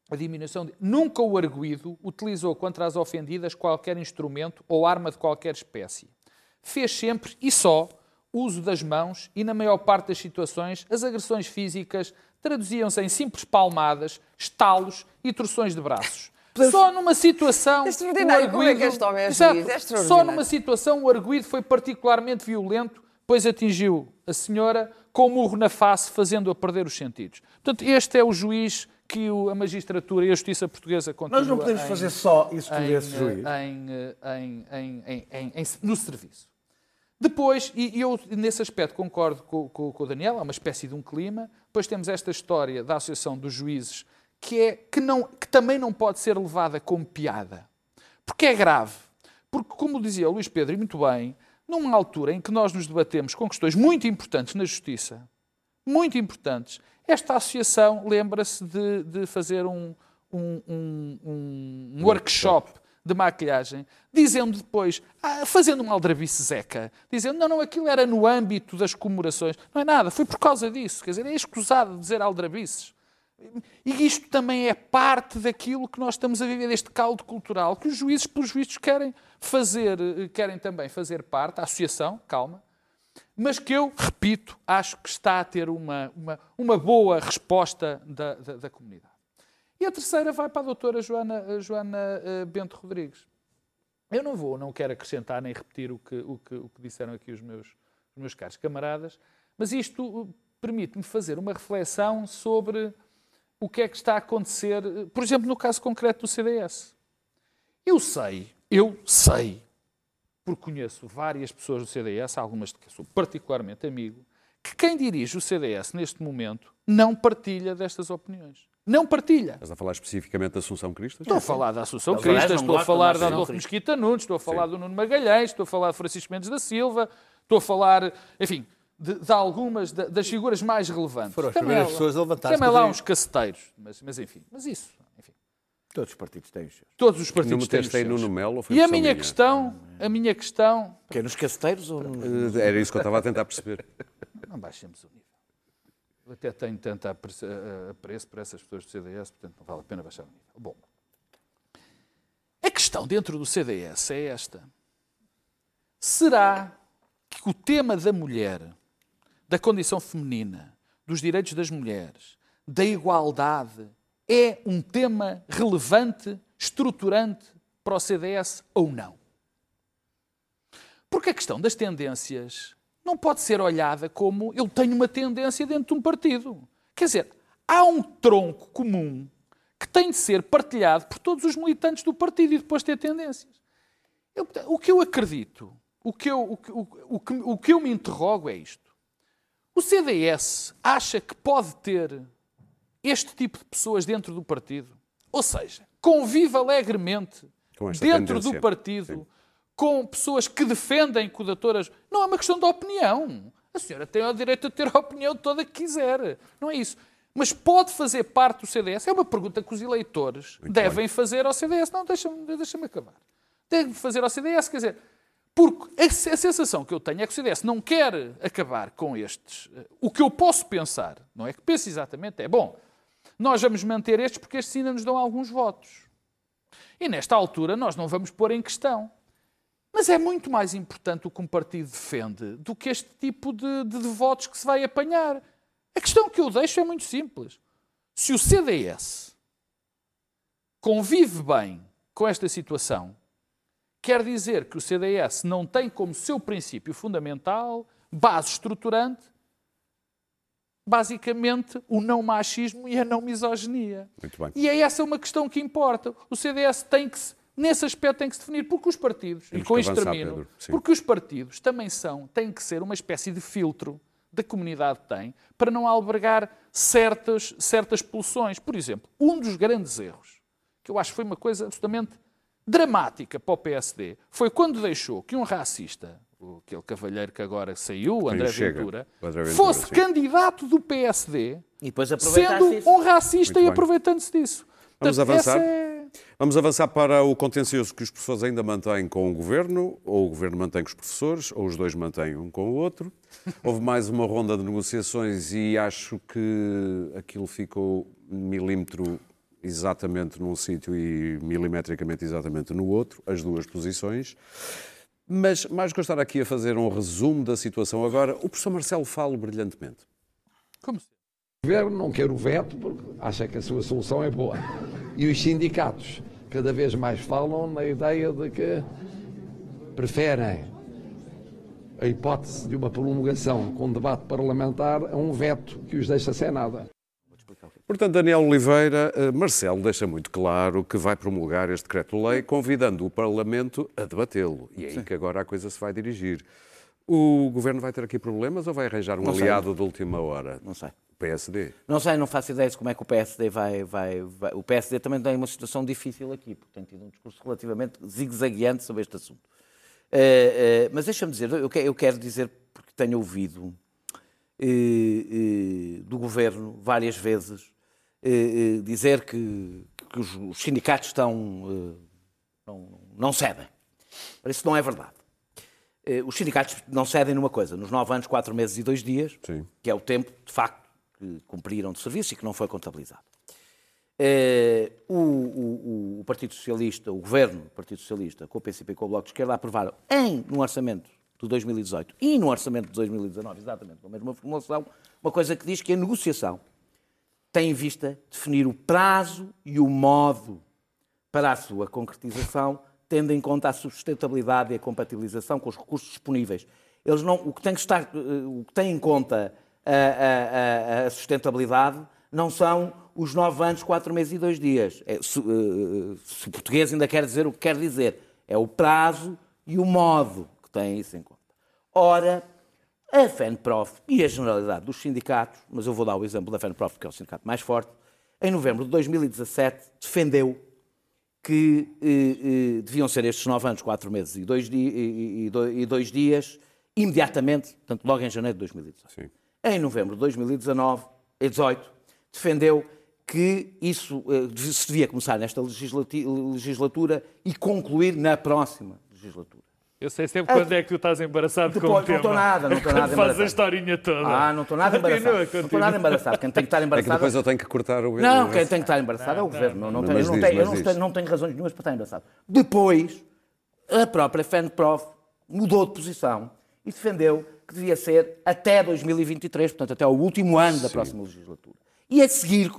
a diminuição de... Nunca o arguído utilizou contra as ofendidas qualquer instrumento ou arma de qualquer espécie. Fez sempre e só uso das mãos e, na maior parte das situações, as agressões físicas traduziam-se em simples palmadas, estalos e torções de braços. Só numa situação. É extraordinário. o Como é que este homem é Exato. juiz? É Só numa situação o arguído foi particularmente violento, pois atingiu a senhora com um murro na face, fazendo-a perder os sentidos. Portanto, este é o juiz que o- a magistratura e a justiça portuguesa continuam Nós não podemos em- fazer só isso em, esse juiz. em, em, em, em, em- em- no serviço. Depois, e e eu nesse aspecto concordo com, com- com o Daniel, há uma espécie de um clima. Depois temos esta história da Associação dos Juízes, que, é, que, não, que também não pode ser levada como piada. Porque é grave. Porque, como dizia o Luís Pedro, e muito bem, numa altura em que nós nos debatemos com questões muito importantes na justiça, muito importantes, esta associação lembra-se de, de fazer um, um, um- um- workshop de maquilhagem, dizendo depois, ah, fazendo um aldrabice zeca, dizendo, não, não, aquilo era no âmbito das comemorações. Não é nada, foi por causa disso. Quer dizer, é escusado dizer aldrabices. E isto também é parte daquilo que nós estamos a viver, deste caldo cultural, que os juízes, pelos vistos, querem fazer, eh, querem também fazer parte, a associação, calma, mas que eu, repito, acho que está a ter uma, uma, uma boa resposta da, da, da comunidade. E a terceira vai para a doutora Joana, a Joana eh, Bento Rodrigues. Eu não vou, não quero acrescentar nem repetir o que, o que, o que disseram aqui os meus, os meus caros camaradas, mas isto permite-me fazer uma reflexão sobre o que é que está a acontecer, por exemplo, no caso concreto do CDS. Eu sei, eu sei, porque conheço várias pessoas do CDS, algumas de que sou particularmente amigo, que quem dirige o CDS neste momento não partilha destas opiniões. Não partilha. Estás a falar especificamente da Assunção Cristas? Estou a falar da Assunção Cristas, estou a falar da Adolfo. Mesquita Nunes, estou a falar do Nuno Magalhães, estou a falar de Francisco Mendes da Silva, estou a falar, enfim, de, de algumas da- das figuras mais relevantes. Foram as Também primeiras lá- pessoas a levantar-se Também para lá uns caceteiros, mas, mas enfim, mas isso, enfim. Todos os partidos têm os seus. Todos os partidos têm os seus. Nuno Melo foi E a minha questão, a minha questão, Que é nos caceteiros ou nos... Eh, Era isso que eu estava a tentar perceber. não baixemos o nível. Eu até tenho tanto apre- eh, apreço por essas pessoas do CDS, portanto não vale a pena baixar o nível. Bom, a questão dentro do CDS é esta. Será que o tema da mulher, da condição feminina, dos direitos das mulheres, da igualdade, é um tema relevante, estruturante para o CDS ou não? Porque a questão das tendências não pode ser olhada como eu tenho uma tendência dentro de um partido. Quer dizer, há um tronco comum que tem de ser partilhado por todos os militantes do partido e depois ter tendências. Eu, o que eu acredito, o que eu, o, que- o, o que, o que eu me interrogo é isto. O CDS acha que pode ter este tipo de pessoas dentro do partido? Ou seja, convive alegremente dentro tendência. do partido Sim. com pessoas que defendem codatoras. Não é uma questão de opinião. A senhora tem o direito de ter a opinião toda que quiser. Não é isso. Mas pode fazer parte do CDS? É uma pergunta que os eleitores devem fazer ao CDS. Não, deixa-me deixa acabar. Devem fazer ao CDS, quer dizer, porque a, sensação que eu tenho é que o CDS não quer acabar com estes. O que eu posso pensar, não é que pense exatamente, é bom, nós vamos manter estes porque estes ainda nos dão alguns votos. E nesta altura nós não vamos pôr em questão. Mas é muito mais importante o que um partido defende do que este tipo de, de- de votos que se vai apanhar. A questão que eu deixo é muito simples. Se o CDS convive bem com esta situação, quer dizer que o CDS não tem como seu princípio fundamental, base estruturante, basicamente o não machismo e a não misoginia. Muito bem. E é essa uma questão que importa. O CDS tem que se, nesse aspecto tem que se definir, porque os partidos, Temos e com isto termino, porque os partidos também são, têm que ser uma espécie de filtro da comunidade tem para não albergar certas, certas pulsões. Por exemplo, um dos grandes erros, que eu acho que foi uma coisa absolutamente dramática para o PSD, foi quando deixou que um racista, aquele cavalheiro que agora saiu, o André Ventura, Ventura, fosse sim. candidato do PSD E sendo isso. um racista Muito e aproveitando-se disso. Vamos Portanto, avançar? é- Vamos avançar para o contencioso que os professores ainda mantêm com o governo, ou o governo mantém com os professores, ou os dois mantêm um com o outro. Houve mais uma ronda de negociações e acho que aquilo ficou milímetro exatamente num sítio e milimetricamente exatamente no outro, as duas posições. Mas mais que eu estar aqui a fazer um resumo da situação agora, o professor Marcelo fala brilhantemente. Como se- O governo não quer o veto porque acha que a sua solução é boa. E os sindicatos cada vez mais falam na ideia de que preferem a hipótese de uma promulgação com debate parlamentar a um veto que os deixa sem nada. Portanto, Daniel Oliveira, eh, Marcelo deixa muito claro que vai promulgar este decreto-lei, convidando o Parlamento a debatê-lo. E é aí que agora a coisa se vai dirigir. O Governo vai ter aqui problemas ou vai arranjar um Não sei. aliado de última hora? Não sei. PSD. Não sei, não faço ideia de como é que o PSD vai, vai, vai- O PSD também tem uma situação difícil aqui, porque tem tido um discurso relativamente zigue-zagueante sobre este assunto. Eh, eh, mas deixa-me dizer, eu que- eu quero dizer, porque tenho ouvido eh, do governo várias vezes eh, eh, dizer que, que os, os sindicatos estão. eh, não, não cedem. Isso não é verdade. Eh, Os sindicatos não cedem numa coisa, nos nove anos, quatro meses e dois dias, Sim. que é o tempo, de facto, que cumpriram de serviço e que não foi contabilizado. Eh, o, o- o Partido Socialista, o Governo do Partido Socialista, com o PCP e com o Bloco de Esquerda, aprovaram em, no orçamento de 2018 e no orçamento de 2019, exatamente com a mesma formulação, uma coisa que diz que a negociação tem em vista definir o prazo e o modo para a sua concretização, tendo em conta a sustentabilidade e a compatibilização com os recursos disponíveis. Eles não, o, que tem que estar, eh, o que tem em conta a, a- a- sustentabilidade não são os nove anos, quatro meses e dois dias. É, se, eh, se o português ainda quer dizer o que quer dizer, é o prazo e o modo que têm isso em conta. Ora, a FENPROF e a generalidade dos sindicatos, mas eu vou dar o exemplo da FENPROF, que é o sindicato mais forte, em novembro de 2017 defendeu que eh, eh, deviam ser estes nove anos, quatro meses e dois, e- e- e do- dois dias, imediatamente, portanto, logo em janeiro de 2018. Sim. Em novembro de 2019, e 18, defendeu que isso eh, se devia começar nesta legislatura e concluir na próxima legislatura. Eu sei sempre quando é que tu estás embaraçado com o Depois, tema. não estou nada, não estou nada Quando fazes a embaraçado. historinha toda. Ah, não estou nada embaraçado. Continua, Não estou continua. nada embaraçado. Quem tem que estar É que embaraçado. depois eu tenho que cortar o Não, quem tem que estar embaraçado é o governo. Não, não, Mas tenho, eu, não diz, tenho, eu não tenho, não tenho razões nenhumas para estar embaraçado. Depois, a própria FENPROF mudou de posição e defendeu que devia ser até 2023, portanto, até o último ano da próxima legislatura. E a seguir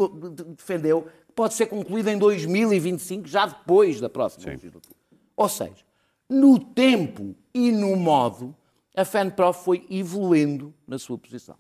defendeu que pode ser concluída em 2025, já depois da próxima legislatura. Ou seja, no tempo e no modo, a FENPROF foi evoluindo na sua posição.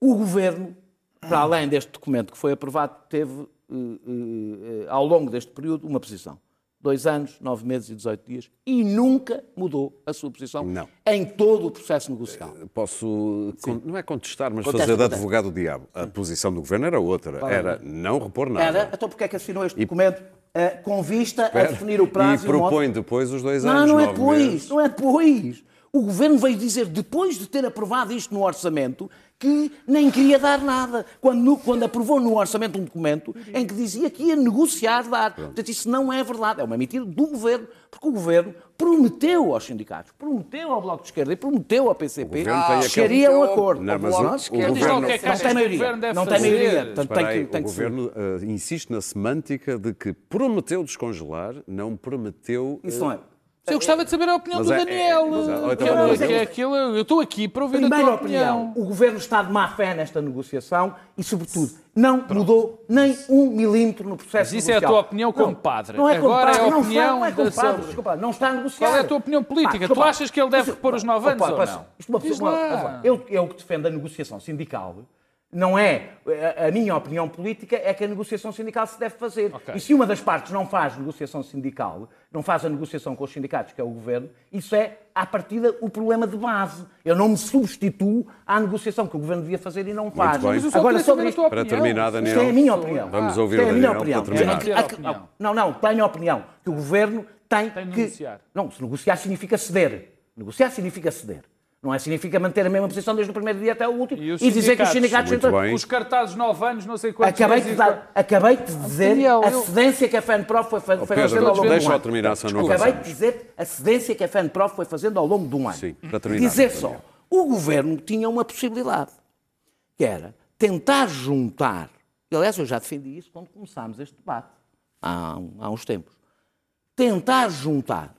O governo, para além deste documento que foi aprovado, teve, eh, eh, ao longo deste período, uma posição. Dois anos, nove meses e 18 dias. E nunca mudou a sua posição Não. em todo o processo negocial. Posso, não é contestar, mas Contesta, fazer de advogado do diabo. A posição do governo era outra. Era não repor nada. Era, então porque é que assinou este documento eh, com vista a definir o prazo e e, o modo? propõe depois os dois Não, anos, não é nove depois, meses. não é depois. O governo veio dizer, depois de ter aprovado isto no orçamento, que nem queria dar nada. Quando, quando aprovou no orçamento um documento em que dizia que ia negociar dar. Portanto, isso não é verdade. É uma mentira do governo, porque o governo prometeu aos sindicatos, prometeu ao Bloco de Esquerda e prometeu ao PCP que chegaria a um acordo. Não, mas o- o o governo- que é Não tem maioria. Não tem maioria. Portanto, tem que, tem o governo eh, insiste na semântica de que prometeu descongelar, não prometeu. Isso eh, não é. Eu gostava de saber a opinião Mas do é- é- Daniel. é- que é- que dizer- é aquilo, eu estou aqui para ouvir a tua opinião, opinião. o governo está de má fé nesta negociação e, sobretudo, não mudou nem um milímetro no processo Mas isso é a negocial. tua opinião como padre. Não é como Agora é a padre, não está, opinião não é como da padre, sua- desculpa, não está a negociar. Qual é a tua opinião política? desculpa, Tu achas que ele deve repor os nove anos ou mas não? Isto uma Diz pessoa, uma- eu, eu que defendo a negociação sindical, não é a, a minha opinião política é que a negociação sindical se deve fazer. Ok. E se uma das partes não faz negociação sindical, não faz a negociação com os sindicatos, que é o governo, isso é, à partida, o problema de base. Eu não me substituo à negociação que o governo devia fazer e não faz. Agora, sobre isto, Para terminar, Daniel. isto é a minha opinião. Vamos ouvir isto o é a minha opinião. a- opinião. Não, não, tenho a opinião que o governo tem, Tem que... negociar. Não, se negociar significa ceder. Negociar significa ceder. Não é significa manter a mesma posição desde o primeiro dia até o último E os dizer que os sindicatos? entram- bem. Os cartazes nove anos, não sei quantos Acabei de, e- dar, acabei de dizer Daniel, a eu- cedência que a FENPROF foi, fa- foi Pedro, fazendo ao longo deixa do eu ano. terminar, senão não Acabei de dizer a cedência que a FENPROF foi fazendo ao longo de um ano. Sim, para terminar, Dizer só, o governo tinha uma possibilidade, que era tentar juntar, e, aliás eu já defendi isso quando começámos este debate, há, há uns tempos, tentar juntar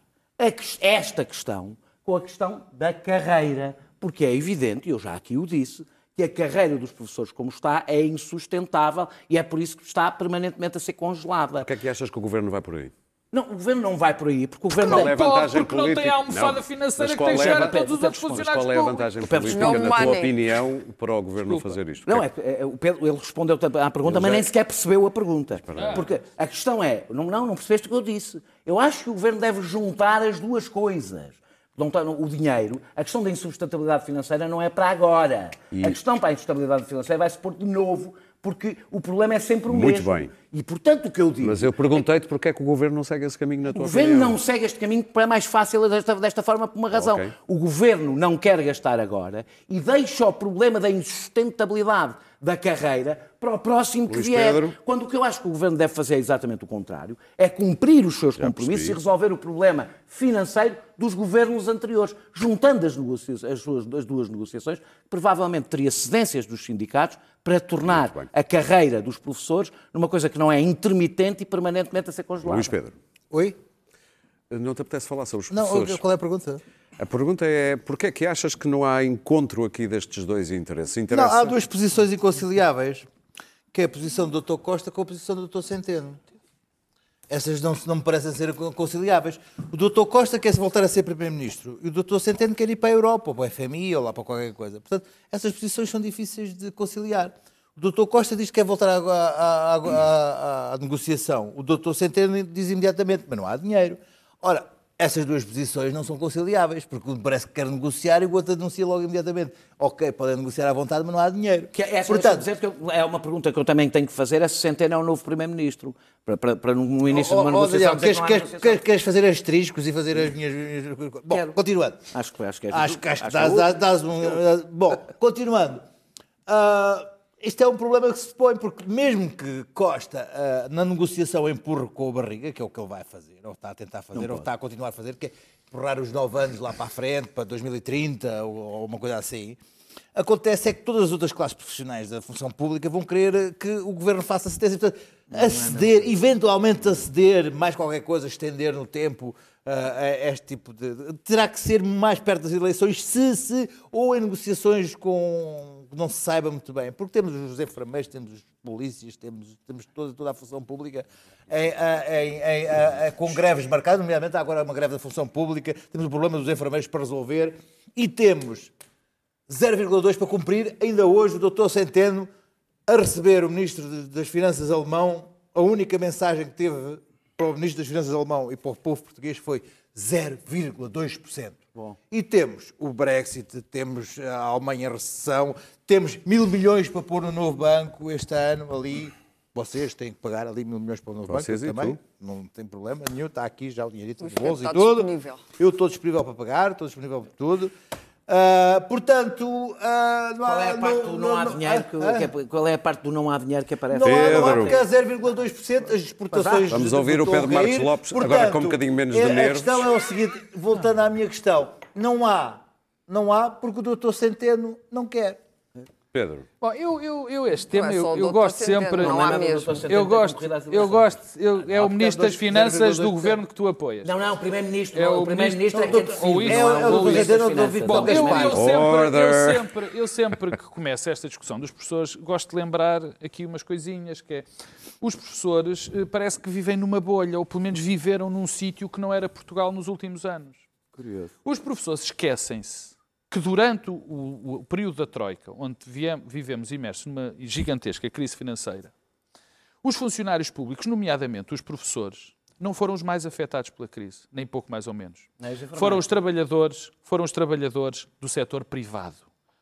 esta questão com a questão da carreira, porque é evidente, e eu já aqui o disse, que a carreira dos professores como está é insustentável e é por isso que está permanentemente a ser congelada. O que é que achas que o governo vai por aí? Não, o governo não vai por aí, porque o governo Qual é porque não tem política? a almofada Não, financeira que tem que é a chegar a vantagem- todos os outros Mas funcionários qual é a públicos. vantagem Pedro, política, na tua opinião, para o governo não fazer isto? Não, é, é, o Pedro, ele respondeu à pergunta, mas já- nem sequer percebeu a pergunta. Porque a questão é, não, não, não percebeste o que eu disse. Eu acho que o governo deve juntar as duas coisas. Não o dinheiro, a questão da insustentabilidade financeira não é para agora. A questão para a insustentabilidade financeira vai se pôr de novo, porque o problema é sempre o Muito mesmo. bem. E portanto o que eu digo. Mas eu perguntei-te porque é que o governo não segue esse caminho na O tua governo opinião. não segue este caminho porque é mais fácil desta, desta forma por uma razão. Ok. O governo não quer gastar agora e deixa o problema da insustentabilidade da carreira para o próximo que Luís vier. Pedro. Quando o que eu acho que o governo deve fazer é exatamente o contrário, é cumprir os seus compromissos percebi. e resolver o problema financeiro dos governos anteriores, juntando as, as suas- as duas negociações, que provavelmente teria cedências dos sindicatos para tornar a carreira dos professores numa coisa que não é intermitente e permanentemente a ser congelada. Luís Pedro, Oi? não te apetece falar sobre os Não, professores? qual é a pergunta? A pergunta é, porquê é que achas que não há encontro aqui destes dois interesses? Não, Interessa... há duas posições inconciliáveis, que é a posição do Dr. Costa com a posição do Dr. Centeno. Essas não, não me parecem ser conciliáveis. O doutor Costa quer voltar a ser Primeiro-Ministro e o doutor Centeno quer ir para a Europa, ou para o FMI, ou lá para qualquer coisa. Portanto, essas posições são difíceis de conciliar. O doutor Costa diz que quer voltar à, à- à- à- à negociação. O doutor Centeno diz imediatamente, mas não há dinheiro. Ora, essas duas posições não são conciliáveis, porque um parece que quer negociar e o outro denuncia logo imediatamente. Ok, podem negociar à vontade, mas não há dinheiro. Que é, essa, Portanto, é uma pergunta que eu também tenho que fazer, é se Centeno é o novo Primeiro-Ministro. Para, para, para no- início de uma Oh, oh, negociação Daniel, queres, queres- negociação. queres- fazer asteriscos e fazer as minhas. Bom, Quero. continuando. Acho que, acho que é Acho, que- acho que acho dás, que é dás- dás um. Bom, continuando. Ah, isto é um problema que se põe, porque mesmo que Costa, ah, na negociação, empurre com a barriga, que é o que ele vai fazer, ou está a tentar fazer, ou está a continuar a fazer, que é empurrar os nove anos lá para a frente, para 2030, ou, ou uma coisa assim. Acontece é que todas as outras classes profissionais da função pública vão querer que o governo faça sentença. Portanto, aceder, eventualmente aceder, mais qualquer coisa, estender no tempo ah, a este tipo de. de- Terá que ser mais perto das eleições, se, se ou em negociações com. Não se saiba muito bem. Porque temos os enfermeiros, temos os polícias, temos, temos toda, toda a função pública em, em- em- com greves marcadas, nomeadamente há agora uma greve da função pública, temos o problema dos enfermeiros para resolver e temos 0,2 para cumprir. Ainda hoje, o doutor Centeno, a receber o Ministro das Finanças alemão, a única mensagem que teve para o Ministro das Finanças alemão e para o povo português foi 0,2%. E temos o Brexit, temos a Alemanha em recessão, temos mil milhões para pôr no novo banco este ano ali. Vocês têm que pagar ali mil milhões para o novo Vocês banco e também. tu. Não tem problema nenhum, está aqui já o dinheirito O do bolso e tudo. disponível. Eu estou disponível para pagar, estou disponível para tudo. Ah, portanto, ah, não Qual é há- a parte do não há dinheiro que, ah, que é- qual é a parte do não há dinheiro que aparece? não há, não há Pedro. porque há 0,2% as exportações Vamos ouvir o Pedro Marcos. Lopes, agora com um bocadinho menos de é- A nervos. questão é o seguinte, voltando à minha questão, não há, não há porque o doutor Centeno não quer. Pedro, Bom, eu, eu, eu este Não tema, é eu, o eu gosto sempre. não há mesmo. Eu gosto, eu gosto, eu, é o Ministro das 2,2%. Finanças do governo que tu apoias. Não, não, o Primeiro-Ministro. É o o Primeiro-Ministro é que ministro- tem ou isso, não é o o doutor Ministro das Centeno, não duvido Finanças. qualquer Eu, sempre, que começo esta discussão dos professores, gosto de lembrar aqui umas coisinhas, que é, os professores eh, parece que vivem numa bolha, ou pelo menos viveram num sítio que não era Portugal nos últimos anos. Os professores esquecem-se que durante o, o- o período da Troika, onde vivemos imersos numa gigantesca crise financeira, os funcionários públicos, nomeadamente os professores, não foram os mais afetados pela crise, nem pouco mais ou menos. Foram os trabalhadores, foram os trabalhadores do setor privado.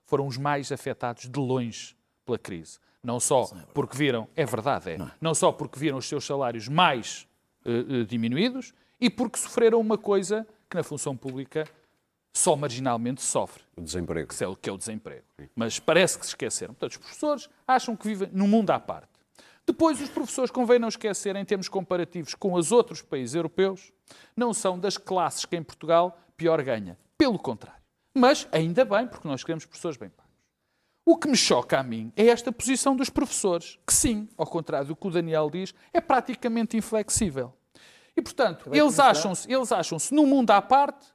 Foram os mais afetados de longe pela crise. Não só porque viram, é verdade, é, não só porque viram os seus salários mais eh, eh, diminuídos e porque sofreram uma coisa que na função pública só marginalmente sofre o desemprego. que é o, que é o desemprego. Mas parece que se esqueceram. Portanto, os professores acham que vivem num mundo à parte. Depois, os professores, convém não esquecer, em termos comparativos com os outros países europeus, não são das classes que em Portugal pior ganha. Pelo contrário. Mas, ainda bem, porque nós queremos professores bem pagos. O que me choca a mim é esta posição dos professores, que sim, ao contrário do que o Daniel diz, é praticamente inflexível. E, portanto, eles acham-se eles acham-se num mundo à parte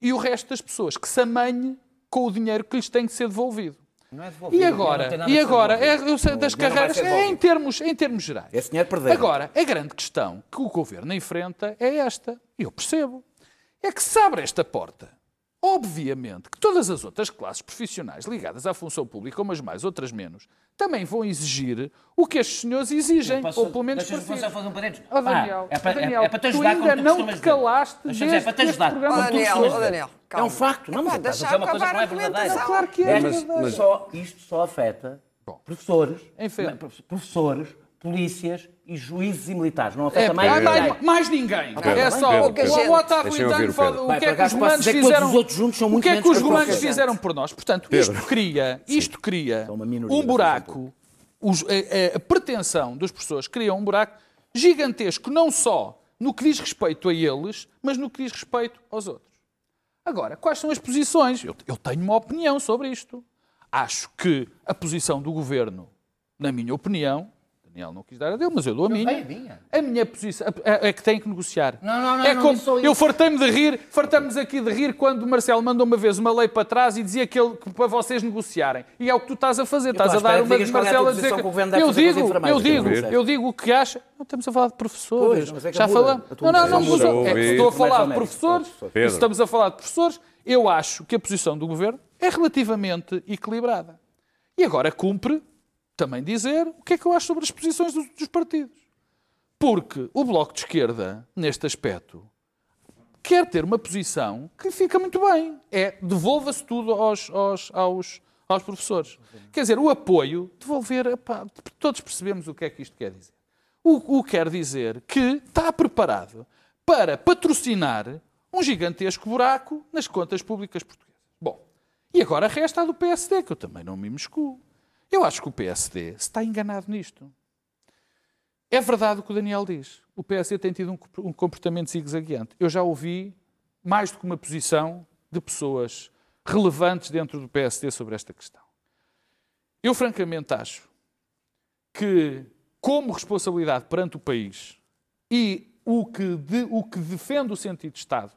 e o resto das pessoas que se amanhe com o dinheiro que lhes tem que ser devolvido. Não é devolvido, E agora, e agora é, sei das carreiras, é em termos, em termos gerais. Esse dinheiro perderam. Agora, a grande questão que o governo enfrenta é esta, e eu percebo, é que se abre esta porta. Obviamente que todas as outras classes profissionais ligadas à função pública, umas mais, outras menos, também vão exigir o que estes senhores exigem, Posso- ou pelo menos parecido. fazer um parênteses. Ó Pá, Daniel, é para, Daniel, é, é para te tu ajudar como ainda tu não te calaste dizer, é desde para te este ajudar. programa. como Ó, tu Daniel, dizer. Daniel, É um calma. facto. Não, mas Epá, deixa dizer uma coisa que não é verdadeira. Claro que é. É, Mas- mas, mas- só, isto só afeta professores, Enfim. não, professores, polícias e juízes e militares. Não afeta É, mais ninguém. mais, mais ninguém. Pedro, é só Pedro, o Pedro. Deixem ouvir done o for- Pedro. o que é que os romanos que fizeram. os outros juntos são O que é que os que romanos fizeram por nós? Portanto, Pedro. isto cria, isto cria um buraco. os- a, a- pretensão das pessoas cria um buraco gigantesco, não só no que diz respeito a eles, mas no que diz respeito aos outros. Agora, quais são as posições? Eu, eu tenho uma opinião sobre isto. Acho que a posição do governo, na minha opinião, Daniel não quis dar a dele, mas eu dou a minha. a minha. A minha posição é, é que tem que negociar. Não, não, não, é não como, eu fartei-me de rir, fartamos aqui de rir quando o Marcelo mandou uma vez uma lei para trás e dizia que, ele, que para vocês negociarem. E é o que tu estás a fazer. Estás a dar uma de Marcelo a dizer posição que... que Eu digo, eu digo, dizer. eu digo o que acha. Não estamos a falar de professores. Pois, é Já falamos. Não, não, não. É que estou a falar de professores. Estamos a falar de professores, eu acho que a posição do governo é relativamente equilibrada. E agora cumpre também dizer o que é que eu acho sobre as posições dos, dos partidos. Porque o Bloco de Esquerda, neste aspecto, quer ter uma posição que fica muito bem. É devolva-se tudo aos, aos, aos, aos professores. Quer dizer, o apoio, devolver, epá, todos percebemos o que é que isto quer dizer. O, o que quer dizer que está preparado para patrocinar um gigantesco buraco nas contas públicas portuguesas. Bom, e agora resta a do PSD, que eu também não me mescuo. Eu acho que o PSD está enganado nisto. É verdade o que o Daniel diz. O PSD tem tido um comp- comportamento zigue-zagueante. Eu já ouvi mais do que uma posição de pessoas relevantes dentro do PSD sobre esta questão. Eu, francamente, acho que, como responsabilidade perante o país e o que, de- o que defende o sentido de Estado,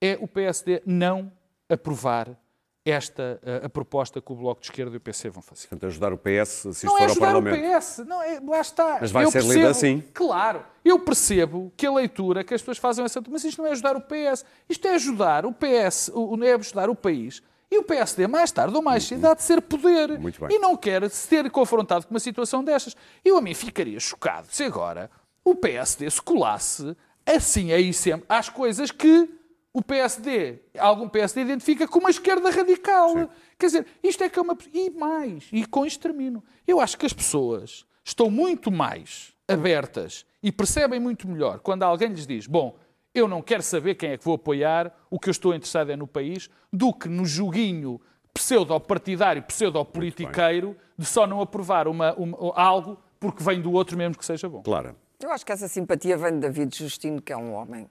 é o PSD não aprovar esta a, a proposta que o Bloco de Esquerda e o PC vão fazer. Portanto, ajudar o PS se isto Não for é ao ajudar o Parlamento. PS, não é, lá está. Mas vai Eu ser percebo- assim. Claro, eu percebo que a leitura que as pessoas fazem é essa, mas isto não é ajudar o PS, isto é ajudar o PS, o, não é ajudar o país. E o PSD, mais tarde ou mais cedo, há de ser poder. Muito bem. E não quer se ter confrontado com uma situação destas. Eu, a mim, ficaria chocado se agora o PSD se colasse assim aí sempre às coisas que o PSD, algum PSD identifica como a esquerda radical. Quer dizer, isto é que é uma. E mais, e com isto termino. Eu acho que as pessoas estão muito mais abertas e percebem muito melhor quando alguém lhes diz: Bom, eu não quero saber quem é que vou apoiar, o que eu estou interessado é no país, do que no joguinho pseudo-partidário, pseudo-politiqueiro de só não aprovar uma, uma- algo porque vem do outro mesmo que seja bom. Claro. Eu acho que essa simpatia vem de David Justino, que é um homem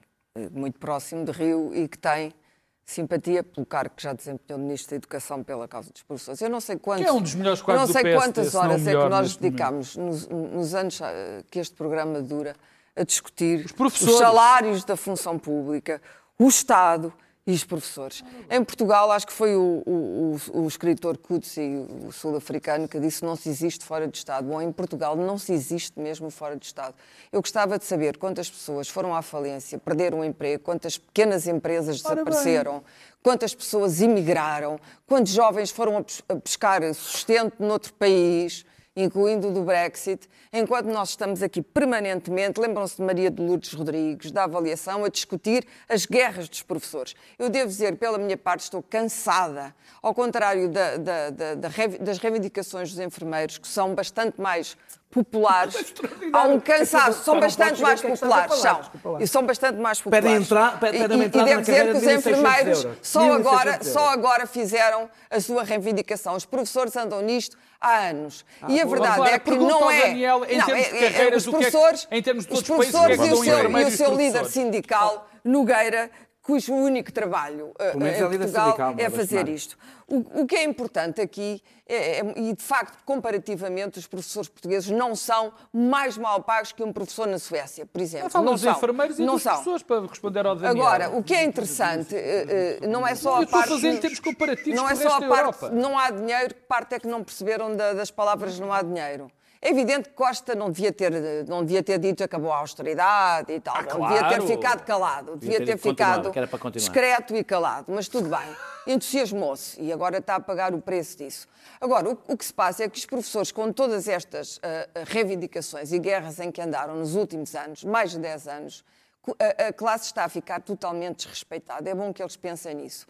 muito próximo de Rio e que tem simpatia pelo cargo que já desempenhou de Ministro da Educação pela causa dos professores. Eu não sei quantos, Que é um dos melhores quadros não sei PSD, quantas horas é que nós dedicamos nos, nos anos eh, que este programa dura a discutir os, professores. salários da função pública, o Estado e os professores. Em Portugal, acho que foi o, o, o, escritor Kutsi, o sul-africano, que disse não se existe fora de Estado. Bom, em Portugal não se existe mesmo fora de Estado. Eu gostava de saber quantas pessoas foram à falência, perderam o emprego, quantas pequenas empresas desapareceram, quantas pessoas emigraram, quantos jovens foram a pescar sustento noutro país, incluindo do Brexit, enquanto nós estamos aqui permanentemente, lembram-se de Maria de Lourdes Rodrigues, da avaliação, a discutir as guerras dos professores. Eu devo dizer, pela minha parte, estou cansada, ao contrário da- da- da- das reivindicações dos enfermeiros, que são bastante mais populares. Há um cansaço, são bastante mais é populares, são. E são bastante mais Pedem populares. pedem E- uma e, entrada e na devo dizer que os de 1.600 enfermeiros só 1.600 agora, só agora fizeram a sua reivindicação. Os professores andam nisto há anos. e a verdade Agora, é que não é. Daniel, em não, termos de é- é- carreiras, os o que é professores, em termos de os países, é professores e o seu, enfermeiros e o e seu líder professores? sindical, Nogueira, cujo único trabalho eh, Pelo menos em é Portugal é fazer isto. O, o que é importante aqui, é- é- e de facto, comparativamente, os professores portugueses não são mais mal pagos que um professor na Suécia, por exemplo. Eu não dos são. enfermeiros e não dos são. professores para responder ao Daniel. Agora, o que é interessante eh, eh, não é só Eu a estou parte. fazer em termos comparativos não é só a parte. Europa. Não há dinheiro, que parte é que não perceberam da- das palavras não há dinheiro. É evidente que Costa não devia ter, não devia ter dito acabou a austeridade e tal. não devia ter Ah, claro. ficado calado. Devia ter ter continuar, ficado discreto e calado. Mas tudo bem. Entusiasmou-se e agora está a pagar o preço disso. Agora, o, o que se passa é que os professores, com todas estas ah, ah, reivindicações e guerras em que andaram nos últimos anos, mais de 10 anos, a, a classe está a ficar totalmente desrespeitada. É bom que eles pensem nisso.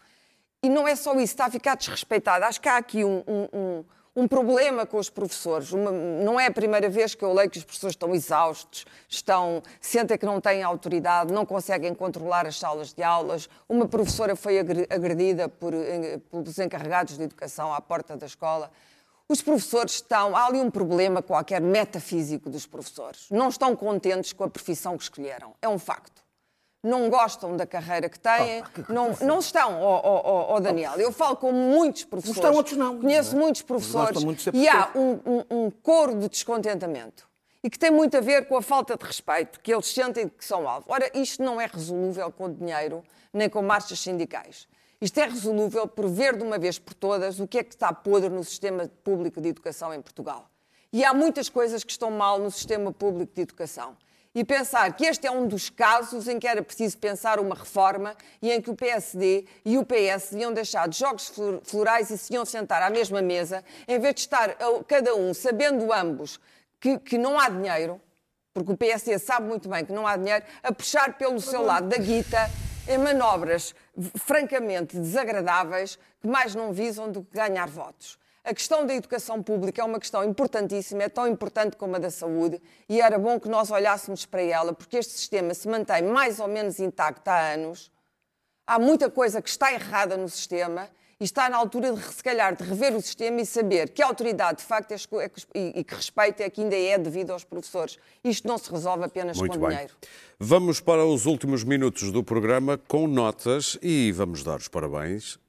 E não é só isso, está a ficar desrespeitada. Acho que há aqui um, um- um- um problema com os professores. Uma- não é a primeira vez que eu leio que os professores estão exaustos, estão, sentem que não têm autoridade, não conseguem controlar as salas de aulas. Uma professora foi agre- agredida por, eh, pelos encarregados de educação à porta da escola. Os professores estão. Há ali um problema qualquer metafísico dos professores. Não estão contentes com a profissão que escolheram. É um facto não gostam da carreira que têm, não, não estão, ó ó, ó, ó, Daniel. Eu falo com muitos professores. estão, outros não. Conheço Não é? muitos professores muito e há um, um- um coro de descontentamento. e que tem muito a ver com a falta de respeito que eles sentem que são alvo. Ora, isto não é resolúvel com dinheiro nem com marchas sindicais. Isto é resolúvel por ver de uma vez por todas o que é que está podre no sistema público de educação em Portugal. E há muitas coisas que estão mal no sistema público de educação. E pensar que este é um dos casos em que era preciso pensar uma reforma e em que o PSD e o PS deviam deixar de jogos flor- florais e se iam sentar à mesma mesa, em vez de estar cada um sabendo ambos que, que não há dinheiro, porque o PSD sabe muito bem que não há dinheiro, a puxar pelo seu lado da guita em manobras francamente desagradáveis que mais não visam do que ganhar votos. A questão da educação pública é uma questão importantíssima, é tão importante como a da saúde, e era bom que nós olhássemos para ela, porque este sistema se mantém mais ou menos intacto há anos. Há muita coisa que está errada no sistema e está na altura de, se calhar, de rever o sistema e saber que a autoridade, de facto, é é que- e, e que respeito é que ainda é devido aos professores. Isto não se resolve apenas Muito com bem. dinheiro. Vamos para os últimos minutos do programa com notas e vamos dar os parabéns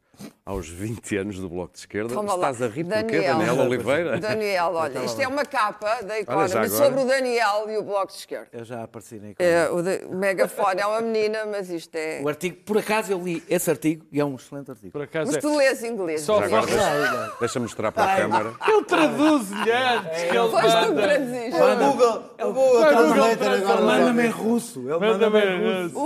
aos 20 anos do Bloco de Esquerda. Toma lá. Estás a rir porquê, Daniel Oliveira? Daniel, olha, isto é uma capa da Economy agora. sobre o Daniel e o Bloco de Esquerda. Eu já apareci na É, o, de- o megafone é uma menina, mas isto é... O artigo, por acaso eu li esse artigo e é um excelente artigo. Por acaso Mas é. tu lês inglês. Só? Agora deixa- deixa-me mostrar para a câmara. Ele traduz-lhe antes que ele Foste tu traduziste. O Google, o Google agora. Manda-me em russo. Ele Manda manda-me em russo.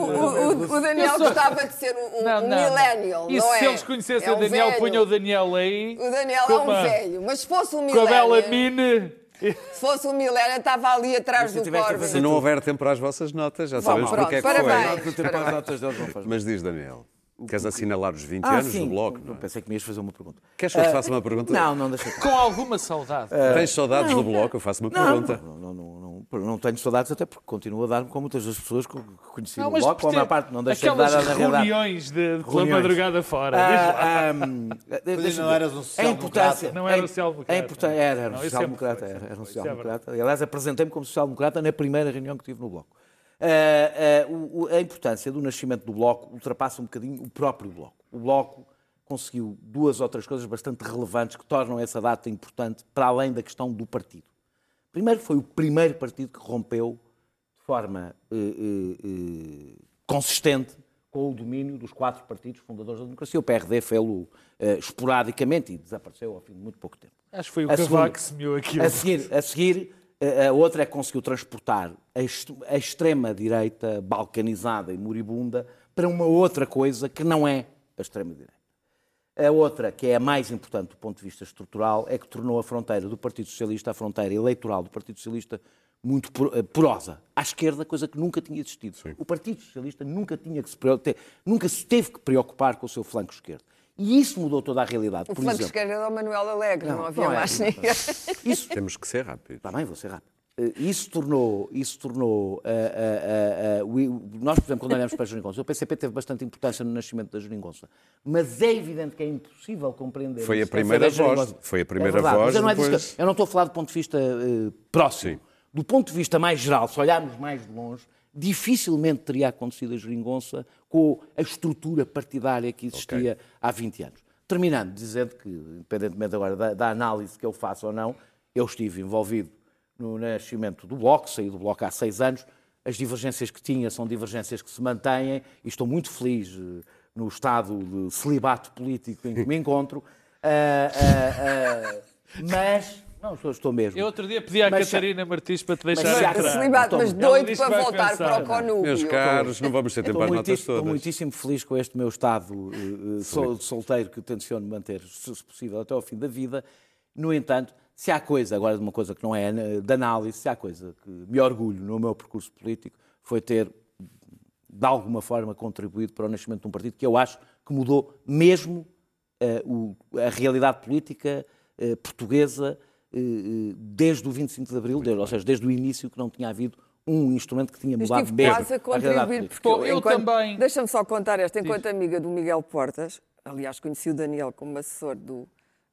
O, Daniel gostava de ser um, millennial, não é? Se eles conhecessem É o um Daniel, velho. punham o Daniel aí. O Daniel é um uma- velho, mas se fosse um Com a bela mine. se fosse um millennial, estava ali atrás do a Corbyn. Se não houver tempo para as vossas notas, já sabemos pronto, porque é que parabéns. foi. O não. Mas diz, Daniel, queres assinalar os 20 Ah, anos sim. do Bloco? não é? Pensei que me ias fazer uma pergunta. Queres que eu te faça uma pergunta? Não, não, deixa Com alguma saudade. Tens saudades do Bloco? Eu faço uma Não, pergunta. não, não, não, não, tenho saudades, até porque continuo a dar-me com muitas das pessoas que conheci Não, no Bloco, ou a maior parte não deixei de dar a realidade. reuniões de, de pela Reuniões. madrugada fora. Ah, ahm, deixa-me não eras um A social-democrata. Não era a- um social-democrata. Era, era um é social-democrata. Era, era um é social-democrata. Aliás, apresentei-me como social-democrata na primeira reunião que tive no Bloco. Ah, ah, a importância do nascimento do Bloco ultrapassa um bocadinho o próprio Bloco. O Bloco conseguiu duas outras coisas bastante relevantes que tornam essa data importante para além da questão do partido. Primeiro, foi o primeiro partido que rompeu de forma eh, eh, eh, consistente com o domínio dos quatro partidos fundadores da democracia. O PRD fez-lo eh, esporadicamente e desapareceu ao fim de muito pouco tempo. Acho que foi o A Cavaco que semeou aquilo. A seguir, a, seguir, a outra é que conseguiu transportar a extrema-direita balcanizada e moribunda para uma outra coisa que não é a extrema-direita. A outra, que é a mais importante do ponto de vista estrutural, é que tornou a fronteira do Partido Socialista, a fronteira eleitoral do Partido Socialista, muito por- eh, porosa. À esquerda, coisa que nunca tinha existido. O Partido Socialista nunca, tinha que se, nunca se teve que preocupar com o seu flanco esquerdo. E isso mudou toda a realidade. O Por flanco exemplo, esquerdo era o Manuel Alegre, não, Não, havia não é. mais ninguém. isso, Temos que ser rápidos. Está bem, vou ser rápido. Eh, Isso tornou, isso tornou ah, o- o- nós, por exemplo, quando olhamos para a Jeringonça, o PCP teve bastante importância no nascimento da Jeringonça, mas é evidente que é impossível compreender. Foi a primeira voz, foi a primeira é voz, Mas eu, não é disso depois- eu não estou a falar do ponto de vista eh, próximo. Sim. Do ponto de vista mais geral, se olharmos mais de longe, dificilmente teria acontecido a Jeringonça com a estrutura partidária que existia há 20 anos. Terminando, dizendo que, independentemente agora da, da análise que eu faço ou não, eu estive envolvido no nascimento do Bloco, saí do Bloco há seis anos, as divergências que tinha são divergências que se mantêm e estou muito feliz eh, no estado de celibato político em que me encontro, Ah, ah, ah, mas... Não, estou, estou mesmo. Eu outro dia pedi à Mas- Catarina Martins para te Mas deixar já- entrar. Celibato, mas doido para voltar para o conúbio. Meus caros, não vamos ter tempo as notas muitíssimo, estou todas. muitíssimo feliz com este meu estado sol- solteiro que tenciono manter, se se possível, até ao fim da vida. No entanto, se há coisa, agora de uma coisa que não é eh, de análise, se há coisa que me orgulho no meu percurso político, foi ter, de alguma forma, contribuído para o nascimento de um partido que eu acho que mudou mesmo eh, o- a realidade política eh, portuguesa eh, desde o 25 de Abril, desde- ou seja, desde o início que não tinha havido um instrumento que tinha Eu mudado estive mesmo quase a contribuir, porque Bom, eu enquanto- também- Deixa-me só contar esta. Enquanto amiga do Miguel Portas, aliás, conheci o Daniel como assessor do,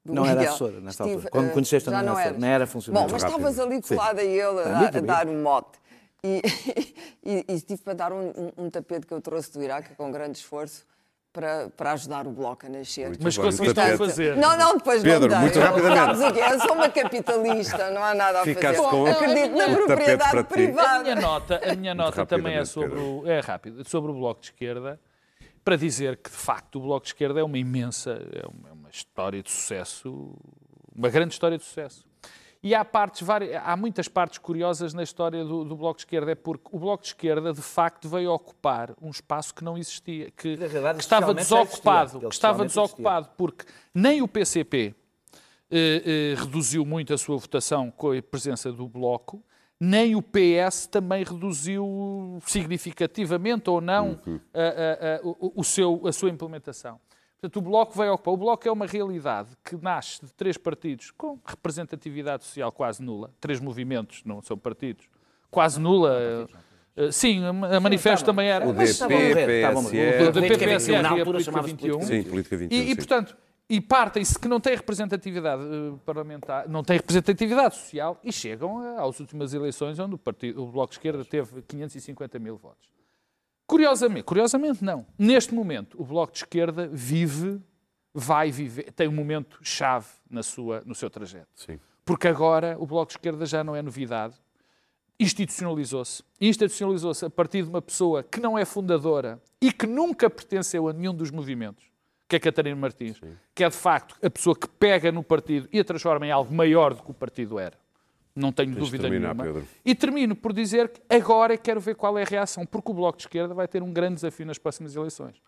do Não era Miguel. assessora nessa Estive, altura. Quando eh, conheceste, já não era assessora, nem era funcionário. Bom, mas estavas ali colada a ele a, dar- a um mote. E, e, e tive para dar um, um- um tapete que eu trouxe do Iraque com grande esforço para, para ajudar o Bloco a nascer. Muito Mas conseguiste tapete. fazer. Não, não, depois Pedro, não dei. muito rapidamente. Sabes? Eu sou uma capitalista, não há nada a Ficaste fazer. com Acredito na propriedade para ti. A minha privada. nota, a minha nota também é sobre, Pedro. o, é rápido, sobre o Bloco de Esquerda, para dizer que, de facto, o Bloco de Esquerda é uma imensa, é uma, é uma história de sucesso, uma grande história de sucesso. E há, partes, vari- há muitas partes curiosas na história do, do Bloco de Esquerda, é porque o Bloco de Esquerda, de facto, veio ocupar um espaço que não existia, que, realidade, que estava desocupado, que estava socialmente existia. desocupado, porque nem o PCP eh, eh, reduziu muito a sua votação com a presença do Bloco, nem o PS também reduziu significativamente ou não a, a- a- o, o seu, a sua implementação. Portanto, o Bloco veio ocupar. O Bloco é uma realidade que nasce de três partidos com representatividade social quase nula. Três movimentos, não são partidos. Quase nula. eh, Sim, a Manifesto também era. O Mas- DP, Política PPS 21, na e a Política chamava-se 21. Sim, política 21. E, e, sim. portanto, e partem-se que não têm representatividade eh, parlamentar, não têm representatividade social e chegam às últimas eleições onde o, partido, o Bloco de Esquerda teve 550 mil votos. Curiosamente, curiosamente não. Neste momento, o Bloco de Esquerda vive, vai viver, tem um momento chave na sua, no seu trajeto. Sim. Porque agora o Bloco de Esquerda já não é novidade. Institucionalizou-se. Institucionalizou-se a partir de uma pessoa que não é fundadora e que nunca pertenceu a nenhum dos movimentos, que é Catarina Martins, que é de facto a pessoa que pega no partido e a transforma em algo maior do que o partido era. Não tenho de dúvida terminar, nenhuma. Pedro. E termino por dizer que agora quero ver qual é a reação, porque o Bloco de Esquerda vai ter um grande desafio nas próximas eleições.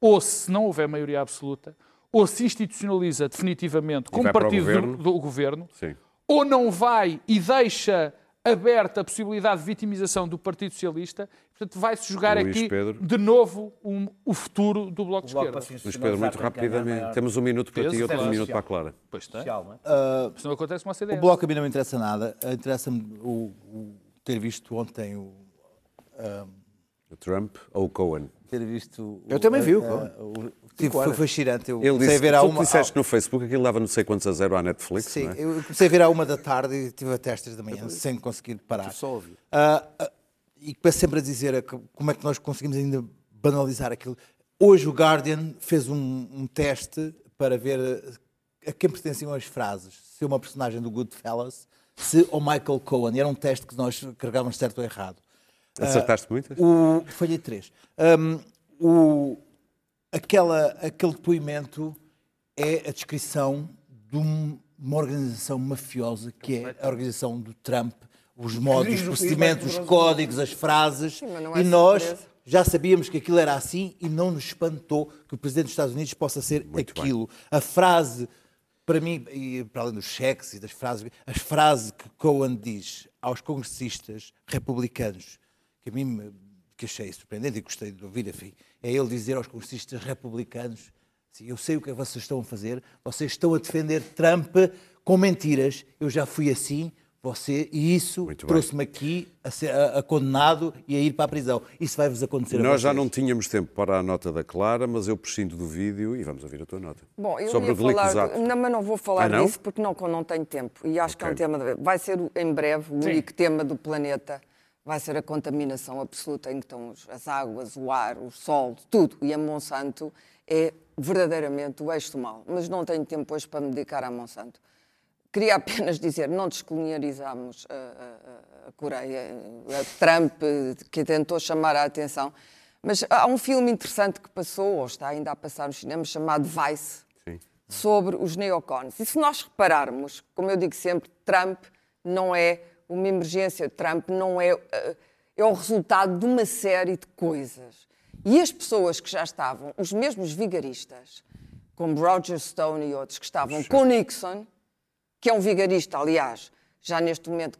Ou se não houver maioria absoluta, ou se institucionaliza definitivamente como partido do- governo. do governo, Sim. ou não vai e deixa aberta a possibilidade de vitimização do Partido Socialista, portanto vai-se jogar Luís aqui Pedro. de novo um- o futuro do Bloco de Bloco Esquerda. Luís Pedro, muito rapidamente. maior Temos um minuto para ti e outro peso minuto social. para a Clara. Pois tem. social, não é? Isso não acontece com a CDS. O Bloco a mim não me interessa nada. Interessa-me o, o ter visto ontem o. O Trump ou o Cohen? Ter visto. Eu também vi o Cohen. o- Tive, foi fascinante. Eu Ele disse, a ver à tu uma. disseste no Facebook aquilo dava não sei quantos a zero à Netflix, Sim, não é? eu comecei a ver à uma da tarde e tive até às três da manhã, sem conseguir parar. só ouvi. Ah, ah, e começo sempre a dizer a que- como é que nós conseguimos ainda banalizar aquilo. Hoje o Guardian fez um, um teste para ver ah, a quem pertenciam as frases. Se é uma personagem do Goodfellas, se ou Michael Cohen. E era um teste que nós carregávamos certo ou errado. Acertaste muitas? O, falhei três. Hum, o, aquela, aquele depoimento é a descrição de um- uma organização mafiosa que é a organização do Trump, os modos, os procedimentos, os códigos, as frases. não é e nós surpresa. já sabíamos que aquilo era assim e não nos espantou que o Presidente dos Estados Unidos possa ser Muito bem. aquilo. A frase, para mim, e para além dos cheques e das frases, as frases que Cohen diz aos congressistas republicanos, que a mim me que achei surpreendente e gostei de ouvir, enfim, é ele dizer aos congressistas republicanos assim, eu sei o que é que vocês estão a fazer, vocês estão a defender Trump com mentiras, eu já fui assim, você, e isso trouxe-me aqui a, ser, a- a condenado e a ir para a prisão. Isso vai-vos acontecer a Nós já não tínhamos tempo para a nota da Clara, mas eu prescindo do vídeo e vamos ouvir a tua nota. Bom, eu Sobre ia o falar, não, mas não vou falar Ah, não? disso porque não, não tenho tempo. E acho que é um tema, de- vai ser em breve o único tema do planeta, vai ser a contaminação absoluta em que estão as águas, o ar, o sol, tudo. E a Monsanto é verdadeiramente o eixo do mal. Mas não tenho tempo hoje para me dedicar à Monsanto. Queria apenas dizer, não descolonializamos a, a- a Coreia, a Trump, que tentou chamar a atenção, mas há um filme interessante que passou, ou está ainda a passar nos cinemas, chamado Vice, Sim. sobre os neocons. E se nós repararmos, como eu digo sempre, Trump não é uma emergência, Trump não é, eh, é o resultado de uma série de coisas. E as pessoas que já estavam, os mesmos vigaristas, como Roger Stone e outros que estavam com Nixon, que é um vigarista, aliás, já neste momento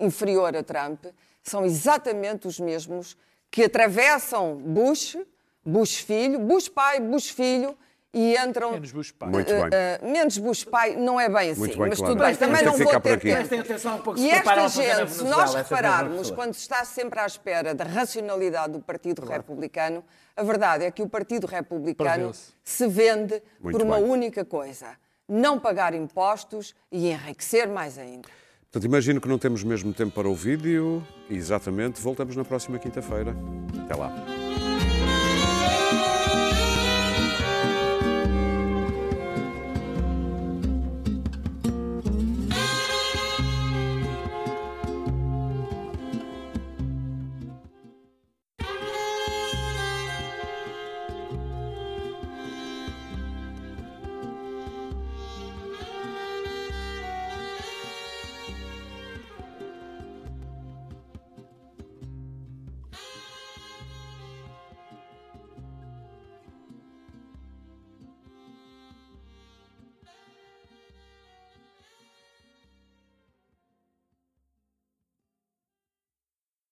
inferior a Trump, são exatamente os mesmos que atravessam Bush, Bush filho, Bush pai, Bush filho e entram. Menos Bush pai. Muito bem. Eh, eh, menos Bush pai, não é bem assim, Muito bem, mas Clara. tudo bem. Também Vamos não vou ter aqui. tempo. Atenção um pouco, E esta gente, se nós mesmas repararmos, quando se está sempre à espera da racionalidade do Partido Republicano, a verdade é que o Partido Republicano se vende Muito por uma bem. única coisa: não pagar impostos e enriquecer mais ainda. Portanto, imagino que não temos mesmo tempo para o vídeo. Exatamente. Voltamos na próxima quinta-feira. Até lá.